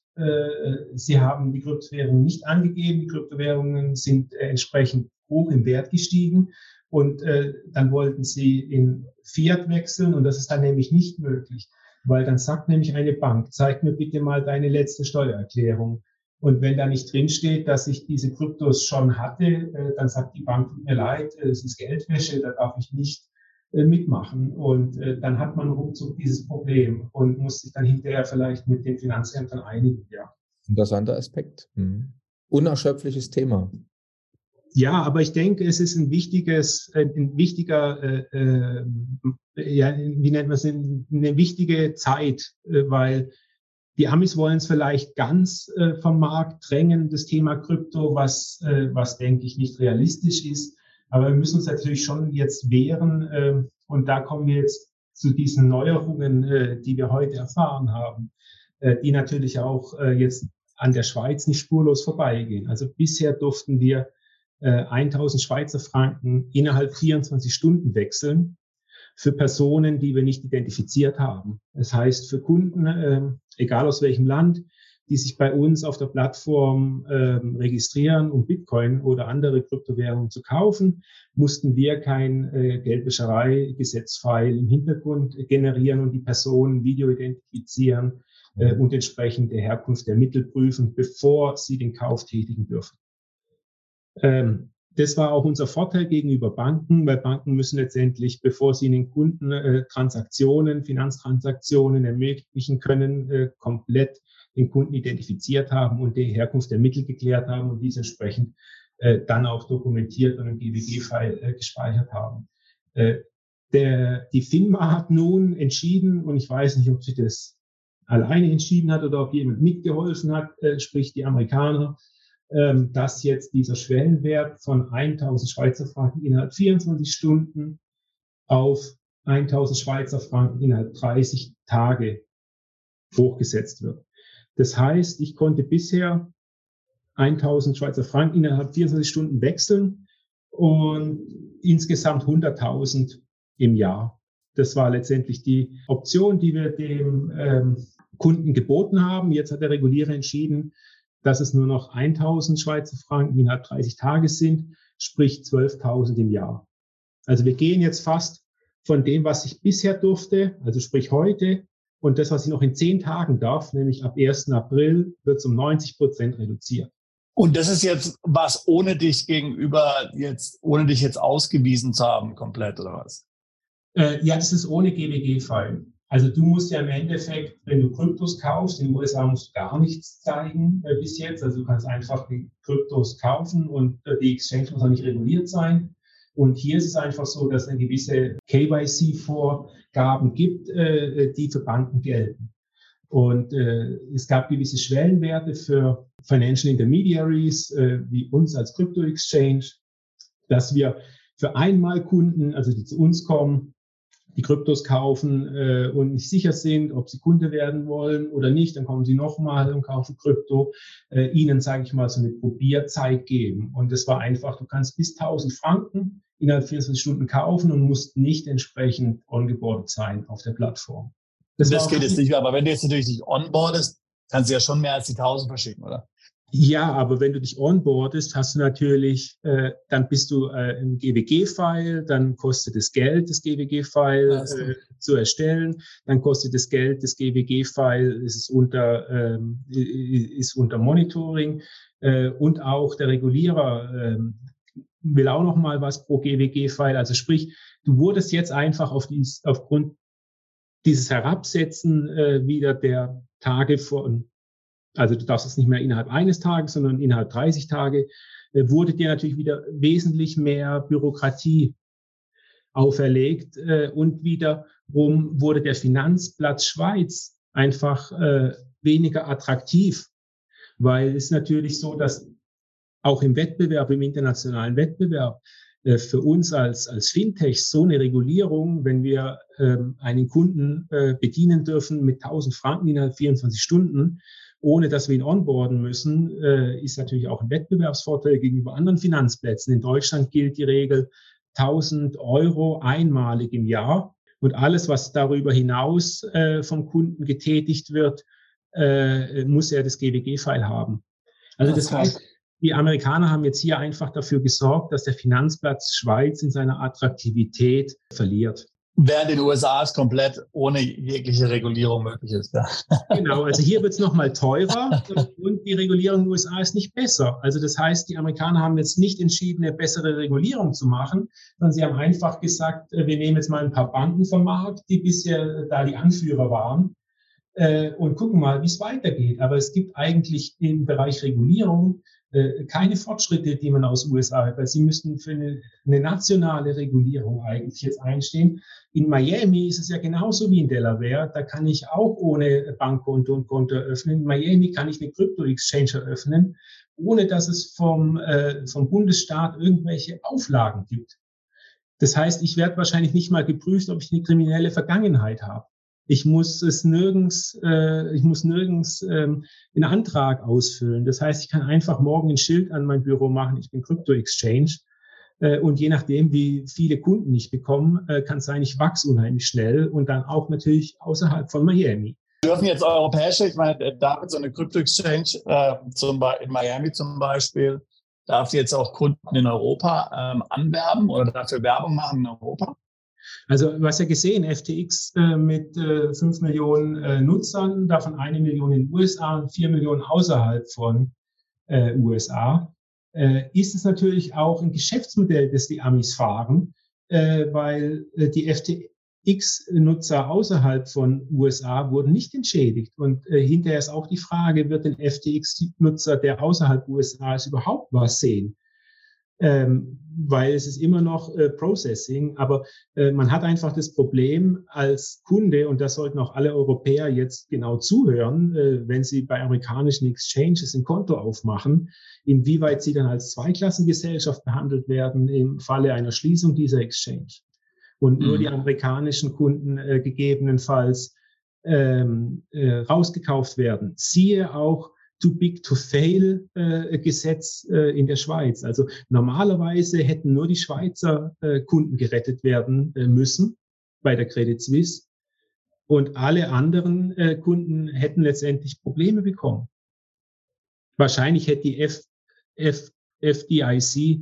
sie haben die Kryptowährungen nicht angegeben, die Kryptowährungen sind entsprechend hoch im Wert gestiegen und dann wollten sie in Fiat wechseln und das ist dann nämlich nicht möglich. Weil dann sagt nämlich eine Bank, zeig mir bitte mal deine letzte Steuererklärung. Und wenn da nicht drinsteht, dass ich diese Kryptos schon hatte, äh, dann sagt die Bank, tut mir leid, äh, es ist Geldwäsche, da darf ich nicht äh, mitmachen. Und dann hat man ruckzuck dieses Problem und muss sich dann hinterher vielleicht mit den Finanzämtern einigen. Ja. Interessanter Aspekt. Hm. Unerschöpfliches Thema. Ja, aber ich denke, es ist ein wichtiges, ein wichtiger, äh, äh, ja, wie nennt man es, eine wichtige Zeit, äh, weil die Amis wollen es vielleicht ganz äh, vom Markt drängen, das Thema Krypto, was, äh, was denke ich nicht realistisch ist. Aber wir müssen uns natürlich schon jetzt wehren. Äh, und da kommen wir jetzt zu diesen Neuerungen, äh, die wir heute erfahren haben, die natürlich auch jetzt an der Schweiz nicht spurlos vorbeigehen. Also bisher durften wir 1000 äh, Schweizer Franken innerhalb 24 Stunden wechseln für Personen, die wir nicht identifiziert haben. Das heißt, für Kunden, äh, egal aus welchem Land, die sich bei uns auf der Plattform ähm, registrieren, um Bitcoin oder andere Kryptowährungen zu kaufen, mussten wir kein äh, Geldwäscherei-Gesetzfile im Hintergrund generieren und die Personen Video identifizieren äh, und entsprechend der Herkunft der Mittel prüfen, bevor sie den Kauf tätigen dürfen. Ähm, das war auch unser Vorteil gegenüber Banken, weil Banken müssen letztendlich, bevor sie den Kunden äh, Transaktionen, Finanztransaktionen ermöglichen können, äh, komplett den Kunden identifiziert haben und die Herkunft der Mittel geklärt haben und dies entsprechend äh, dann auch dokumentiert und im GWG-File äh, gespeichert haben. Äh, der, die FINMA hat nun entschieden, und ich weiß nicht, ob sie das alleine entschieden hat oder ob jemand mitgeholfen hat, äh, sprich die Amerikaner, ähm, dass jetzt dieser Schwellenwert von 1000 Schweizer Franken innerhalb 24 Stunden auf 1000 Schweizer Franken innerhalb 30 Tage hochgesetzt wird. Das heißt, ich konnte bisher 1000 Schweizer Franken innerhalb 24 Stunden wechseln und insgesamt 100.000 im Jahr. Das war letztendlich die Option, die wir dem ähm, Kunden geboten haben. Jetzt hat der Regulierer entschieden, dass es nur noch 1000 Schweizer Franken innerhalb 30 Tage sind, sprich 12.000 im Jahr. Also wir gehen jetzt fast von dem, was ich bisher durfte, also sprich heute, und das, was ich noch in zehn Tagen darf, nämlich ab 1. April, wird es um 90 Prozent reduziert. Und das ist jetzt was ohne dich gegenüber jetzt, ohne dich jetzt ausgewiesen zu haben, komplett, oder was? Äh, ja, das ist ohne GWG-File. Also du musst ja im Endeffekt, wenn du Kryptos kaufst, in den USA musst du gar nichts zeigen äh, bis jetzt. Also du kannst einfach die Kryptos kaufen und äh, die Exchange muss auch nicht reguliert sein. Und hier ist es einfach so, dass eine gewisse KYC-Vorgaben gibt, äh, die für Banken gelten. Und äh, es gab gewisse Schwellenwerte für Financial Intermediaries, äh, wie uns als Crypto Exchange, dass wir für einmal Kunden, also die zu uns kommen, die Kryptos kaufen äh, und nicht sicher sind, ob sie Kunde werden wollen oder nicht, dann kommen sie nochmal und kaufen Krypto, äh, ihnen, sage ich mal, so eine Probierzeit geben. Und das war einfach, du kannst bis 1000 Franken innerhalb 24 Stunden kaufen und musst nicht entsprechend ongeboardet sein auf der Plattform. Das, das geht jetzt nicht mehr, aber wenn du jetzt natürlich nicht onboardest, kannst du ja schon mehr als die 1000 verschicken, oder? Ja, aber wenn du dich onboardest, hast du natürlich, äh, dann bist du äh, im GWG-File, dann kostet es Geld, das GWG-File äh, zu erstellen, dann kostet es Geld, das GWG-File ist unter, ähm, ist unter Monitoring. Äh, und auch der Regulierer ähm, will auch noch mal was pro GWG-File. Also sprich, du wurdest jetzt einfach auf dies, aufgrund dieses Herabsetzen äh, wieder der Tage von also du darfst es nicht mehr innerhalb eines Tages, sondern innerhalb 30 Tage, äh, wurde dir natürlich wieder wesentlich mehr Bürokratie auferlegt äh, und wiederum wurde der Finanzplatz Schweiz einfach äh, weniger attraktiv, weil es natürlich so, dass auch im Wettbewerb, im internationalen Wettbewerb, für uns als, als Fintech so eine Regulierung, wenn wir ähm, einen Kunden bedienen dürfen mit 1000 Franken innerhalb 24 Stunden, ohne dass wir ihn onboarden müssen, äh, ist natürlich auch ein Wettbewerbsvorteil gegenüber anderen Finanzplätzen. In Deutschland gilt die Regel 1000 Euro einmalig im Jahr und alles, was darüber hinaus äh, vom Kunden getätigt wird, äh, muss er das GWG-File haben. Also das heißt, die Amerikaner haben jetzt hier einfach dafür gesorgt, dass der Finanzplatz Schweiz in seiner Attraktivität verliert. Während in den USA es komplett ohne jegliche Regulierung möglich ist. Ja. Genau, also hier wird es nochmal teurer und die Regulierung in den USA ist nicht besser. Also das heißt, die Amerikaner haben jetzt nicht entschieden, eine bessere Regulierung zu machen, sondern sie haben einfach gesagt, äh, wir nehmen jetzt mal ein paar Banken vom Markt, die bisher da die Anführer waren äh, und gucken mal, wie es weitergeht. Aber es gibt eigentlich im Bereich Regulierung keine Fortschritte, die man aus USA hat, weil sie müssten für eine, eine, nationale Regulierung eigentlich jetzt einstehen. In Miami ist es ja genauso wie in Delaware. Da kann ich auch ohne Bankkonto und Konto eröffnen. In Miami kann ich eine Crypto-Exchange eröffnen, ohne dass es vom, äh, vom Bundesstaat irgendwelche Auflagen gibt. Das heißt, ich werde wahrscheinlich nicht mal geprüft, ob ich eine kriminelle Vergangenheit habe. Ich muss es nirgends, äh, ich muss nirgends ähm, einen Antrag ausfüllen. Das heißt, ich kann einfach morgen ein Schild an mein Büro machen. Ich bin Crypto Exchange. Äh, und je nachdem, wie viele Kunden ich bekomme, äh, kann es sein, ich wachse unheimlich schnell und dann auch natürlich außerhalb von Miami. dürfen jetzt europäische, ich meine, David, so eine Crypto-Exchange äh, zum, in Miami zum Beispiel, darf jetzt auch Kunden in Europa ähm, anwerben oder dafür Werbung machen in Europa? Also du hast ja gesehen, FTX äh, mit äh, 5 Millionen äh, Nutzern, davon eine Million in den USA und 4 Millionen außerhalb von äh, USA, äh, ist es natürlich auch ein Geschäftsmodell, das die Amis fahren, äh, weil äh, die FTX-Nutzer außerhalb von USA wurden nicht entschädigt. Und hinterher ist auch die Frage, wird ein FTX-Nutzer, der außerhalb USA ist, überhaupt was sehen? Ähm, weil es ist immer noch äh, Processing, aber äh, man hat einfach das Problem als Kunde, und das sollten auch alle Europäer jetzt genau zuhören, äh, wenn sie bei amerikanischen Exchanges ein Konto aufmachen, inwieweit sie dann als Zweiklassengesellschaft behandelt werden im Falle einer Schließung dieser Exchange. Und mhm. nur die amerikanischen Kunden äh, gegebenenfalls ähm, äh, rausgekauft werden. Siehe auch Too Big to Fail äh, Gesetz äh, in der Schweiz. Also normalerweise hätten nur die Schweizer äh, Kunden gerettet werden äh, müssen bei der Credit Suisse und alle anderen äh, Kunden hätten letztendlich Probleme bekommen. Wahrscheinlich hätte die F, F, FDIC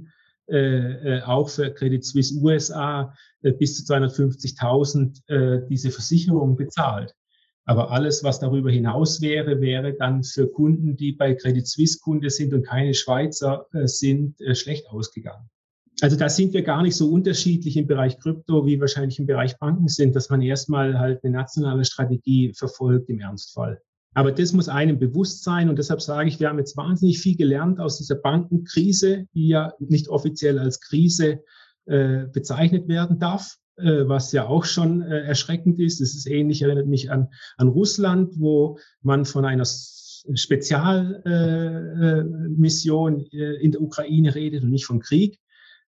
äh, äh, auch für Credit Suisse USA äh, bis zu 250.000 äh, diese Versicherung bezahlt. Aber alles, was darüber hinaus wäre, wäre dann für Kunden, die bei Credit Suisse Kunde sind und keine Schweizer äh, sind, äh, schlecht ausgegangen. Also da sind wir gar nicht so unterschiedlich im Bereich Krypto, wie wahrscheinlich im Bereich Banken sind, dass man erstmal halt eine nationale Strategie verfolgt im Ernstfall. Aber das muss einem bewusst sein und deshalb sage ich, wir haben jetzt wahnsinnig viel gelernt aus dieser Bankenkrise, die ja nicht offiziell als Krise äh, bezeichnet werden darf. Äh, was ja auch schon äh, erschreckend ist. Es ist ähnlich, erinnert mich an, an Russland, wo man von einer Spezialmission äh, in der Ukraine redet und nicht vom Krieg.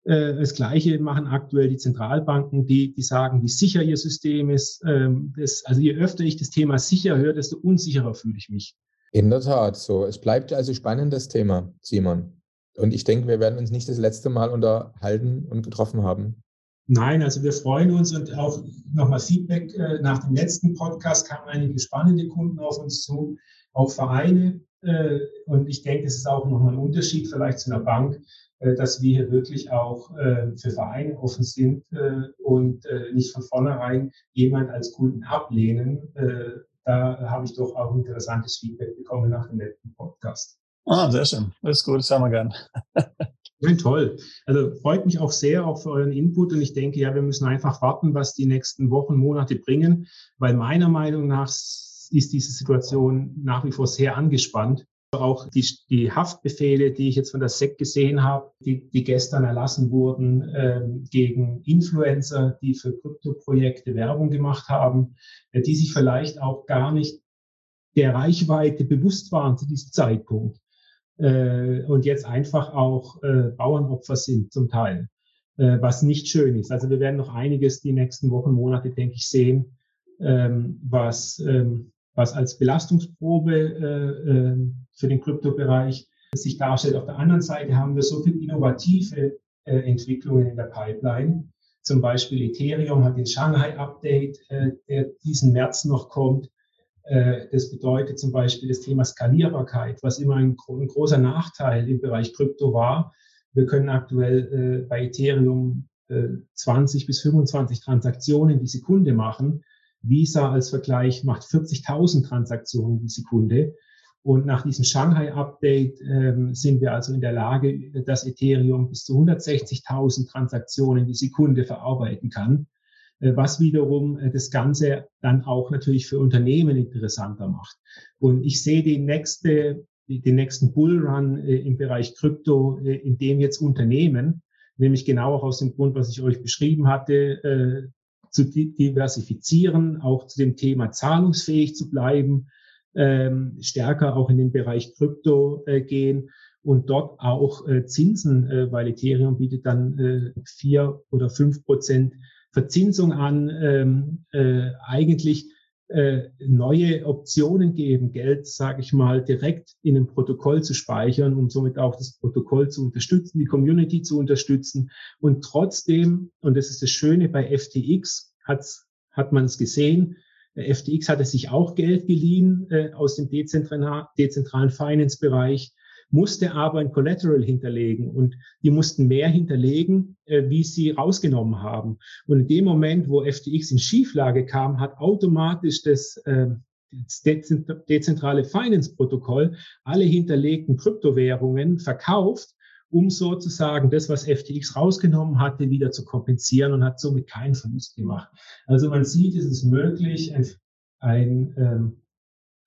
Das Gleiche machen aktuell die Zentralbanken, die, die sagen, wie sicher ihr System ist. Ähm, das, also je öfter ich das Thema sicher höre, desto unsicherer fühle ich mich. In der Tat, so. Es bleibt also spannendes Thema, Simon. Und ich denke, wir werden uns nicht das letzte Mal unterhalten und getroffen haben. Nein, also wir freuen uns und auch nochmal Feedback. Äh, nach dem letzten Podcast kamen einige spannende Kunden auf uns zu, auch Vereine. Äh, und ich denke, es ist auch nochmal ein Unterschied vielleicht zu einer Bank, äh, dass wir hier wirklich auch für Vereine offen sind und nicht von vornherein jemand als Kunden ablehnen. Da habe ich doch auch interessantes Feedback bekommen nach dem letzten Podcast. Ah, sehr schön. Das ist gut, das haben wir gern. Ja, toll. Also freut mich auch sehr auch für euren Input und ich denke, ja, wir müssen einfach warten, was die nächsten Wochen, Monate bringen, weil meiner Meinung nach ist diese Situation nach wie vor sehr angespannt. Auch die, die Haftbefehle, die ich jetzt von der SEC gesehen habe, die, die gestern erlassen wurden ähm, gegen Influencer, die für Kryptoprojekte Werbung gemacht haben, äh, die sich vielleicht auch gar nicht der Reichweite bewusst waren zu diesem Zeitpunkt äh, und jetzt einfach auch äh, Bauernopfer sind zum Teil, äh, was nicht schön ist. Also wir werden noch einiges die nächsten Wochen, Monate, denke ich, sehen, ähm, was, ähm, was als Belastungsprobe äh, äh, für den Kryptobereich sich darstellt. Auf der anderen Seite haben wir so viel innovative äh, Entwicklungen in der Pipeline. Zum Beispiel Ethereum hat den Shanghai-Update, äh, der diesen März noch kommt. Äh, das bedeutet zum Beispiel das Thema Skalierbarkeit, was immer ein, großer Nachteil im Bereich Krypto war. Wir können aktuell äh, bei Ethereum äh, 20 bis 25 Transaktionen die Sekunde machen. Visa als Vergleich macht 40.000 Transaktionen die Sekunde. Und nach diesem Shanghai-Update ähm, sind wir also in der Lage, dass Ethereum bis zu 160.000 Transaktionen die Sekunde verarbeiten kann. Äh, was wiederum äh, das Ganze dann auch natürlich für Unternehmen interessanter macht. Und ich sehe die nächste, den nächsten Bullrun äh, im Bereich Krypto, in dem jetzt Unternehmen, nämlich genau auch aus dem Grund, was ich euch beschrieben hatte, zu diversifizieren, auch zu dem Thema zahlungsfähig zu bleiben, ähm, stärker auch in den Bereich Krypto gehen und dort auch Zinsen, weil Ethereum bietet dann vier oder fünf Prozent Verzinsung an, ähm, äh, eigentlich äh, neue Optionen geben, Geld, sage ich mal, direkt in ein Protokoll zu speichern, um somit auch das Protokoll zu unterstützen, die Community zu unterstützen. Und trotzdem, und das ist das Schöne bei FTX, hat's, hat man es gesehen, FTX hatte sich auch Geld geliehen äh, aus dem dezentralen Finance-Bereich, musste aber ein Collateral hinterlegen und die mussten mehr hinterlegen, äh, wie sie rausgenommen haben. Und in dem Moment, wo FTX in Schieflage kam, hat automatisch das, äh, das dezentrale Finance-Protokoll alle hinterlegten Kryptowährungen verkauft um sozusagen das, was FTX rausgenommen hatte, wieder zu kompensieren und hat somit keinen Verlust gemacht. Also man sieht, es ist möglich, ein, ein ähm,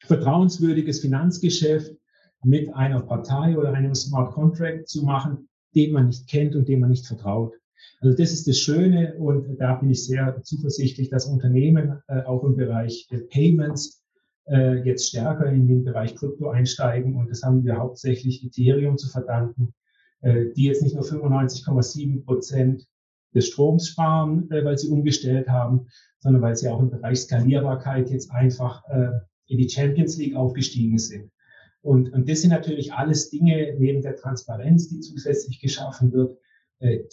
vertrauenswürdiges Finanzgeschäft mit einer Partei oder einem Smart Contract zu machen, den man nicht kennt und dem man nicht vertraut. Also das ist das Schöne und da bin ich sehr zuversichtlich, dass Unternehmen äh, auch im Bereich äh, Payments äh, jetzt stärker in den Bereich Krypto einsteigen und das haben wir hauptsächlich Ethereum zu verdanken, äh, die jetzt nicht nur 95,7 Prozent des Stroms sparen, äh, weil sie umgestellt haben, sondern weil sie auch im Bereich Skalierbarkeit jetzt einfach in die Champions League aufgestiegen sind. Und, und das sind natürlich alles Dinge neben der Transparenz, die zusätzlich geschaffen wird,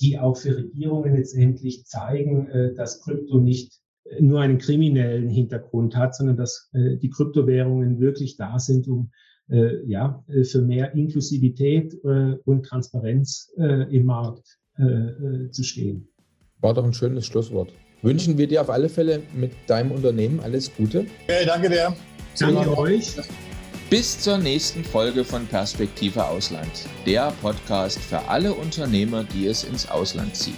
die auch für Regierungen letztendlich zeigen, dass Krypto nicht nur einen kriminellen Hintergrund hat, sondern dass die Kryptowährungen wirklich da sind, um äh, ja, äh, für mehr Inklusivität äh, und Transparenz äh, im Markt äh, äh, zu stehen. War doch ein schönes Schlusswort. Wünschen wir dir auf alle Fälle mit deinem Unternehmen alles Gute. Okay, danke dir. Danke euch. Bis zur nächsten Folge von Perspektive Ausland, der Podcast für alle Unternehmer, die es ins Ausland zieht.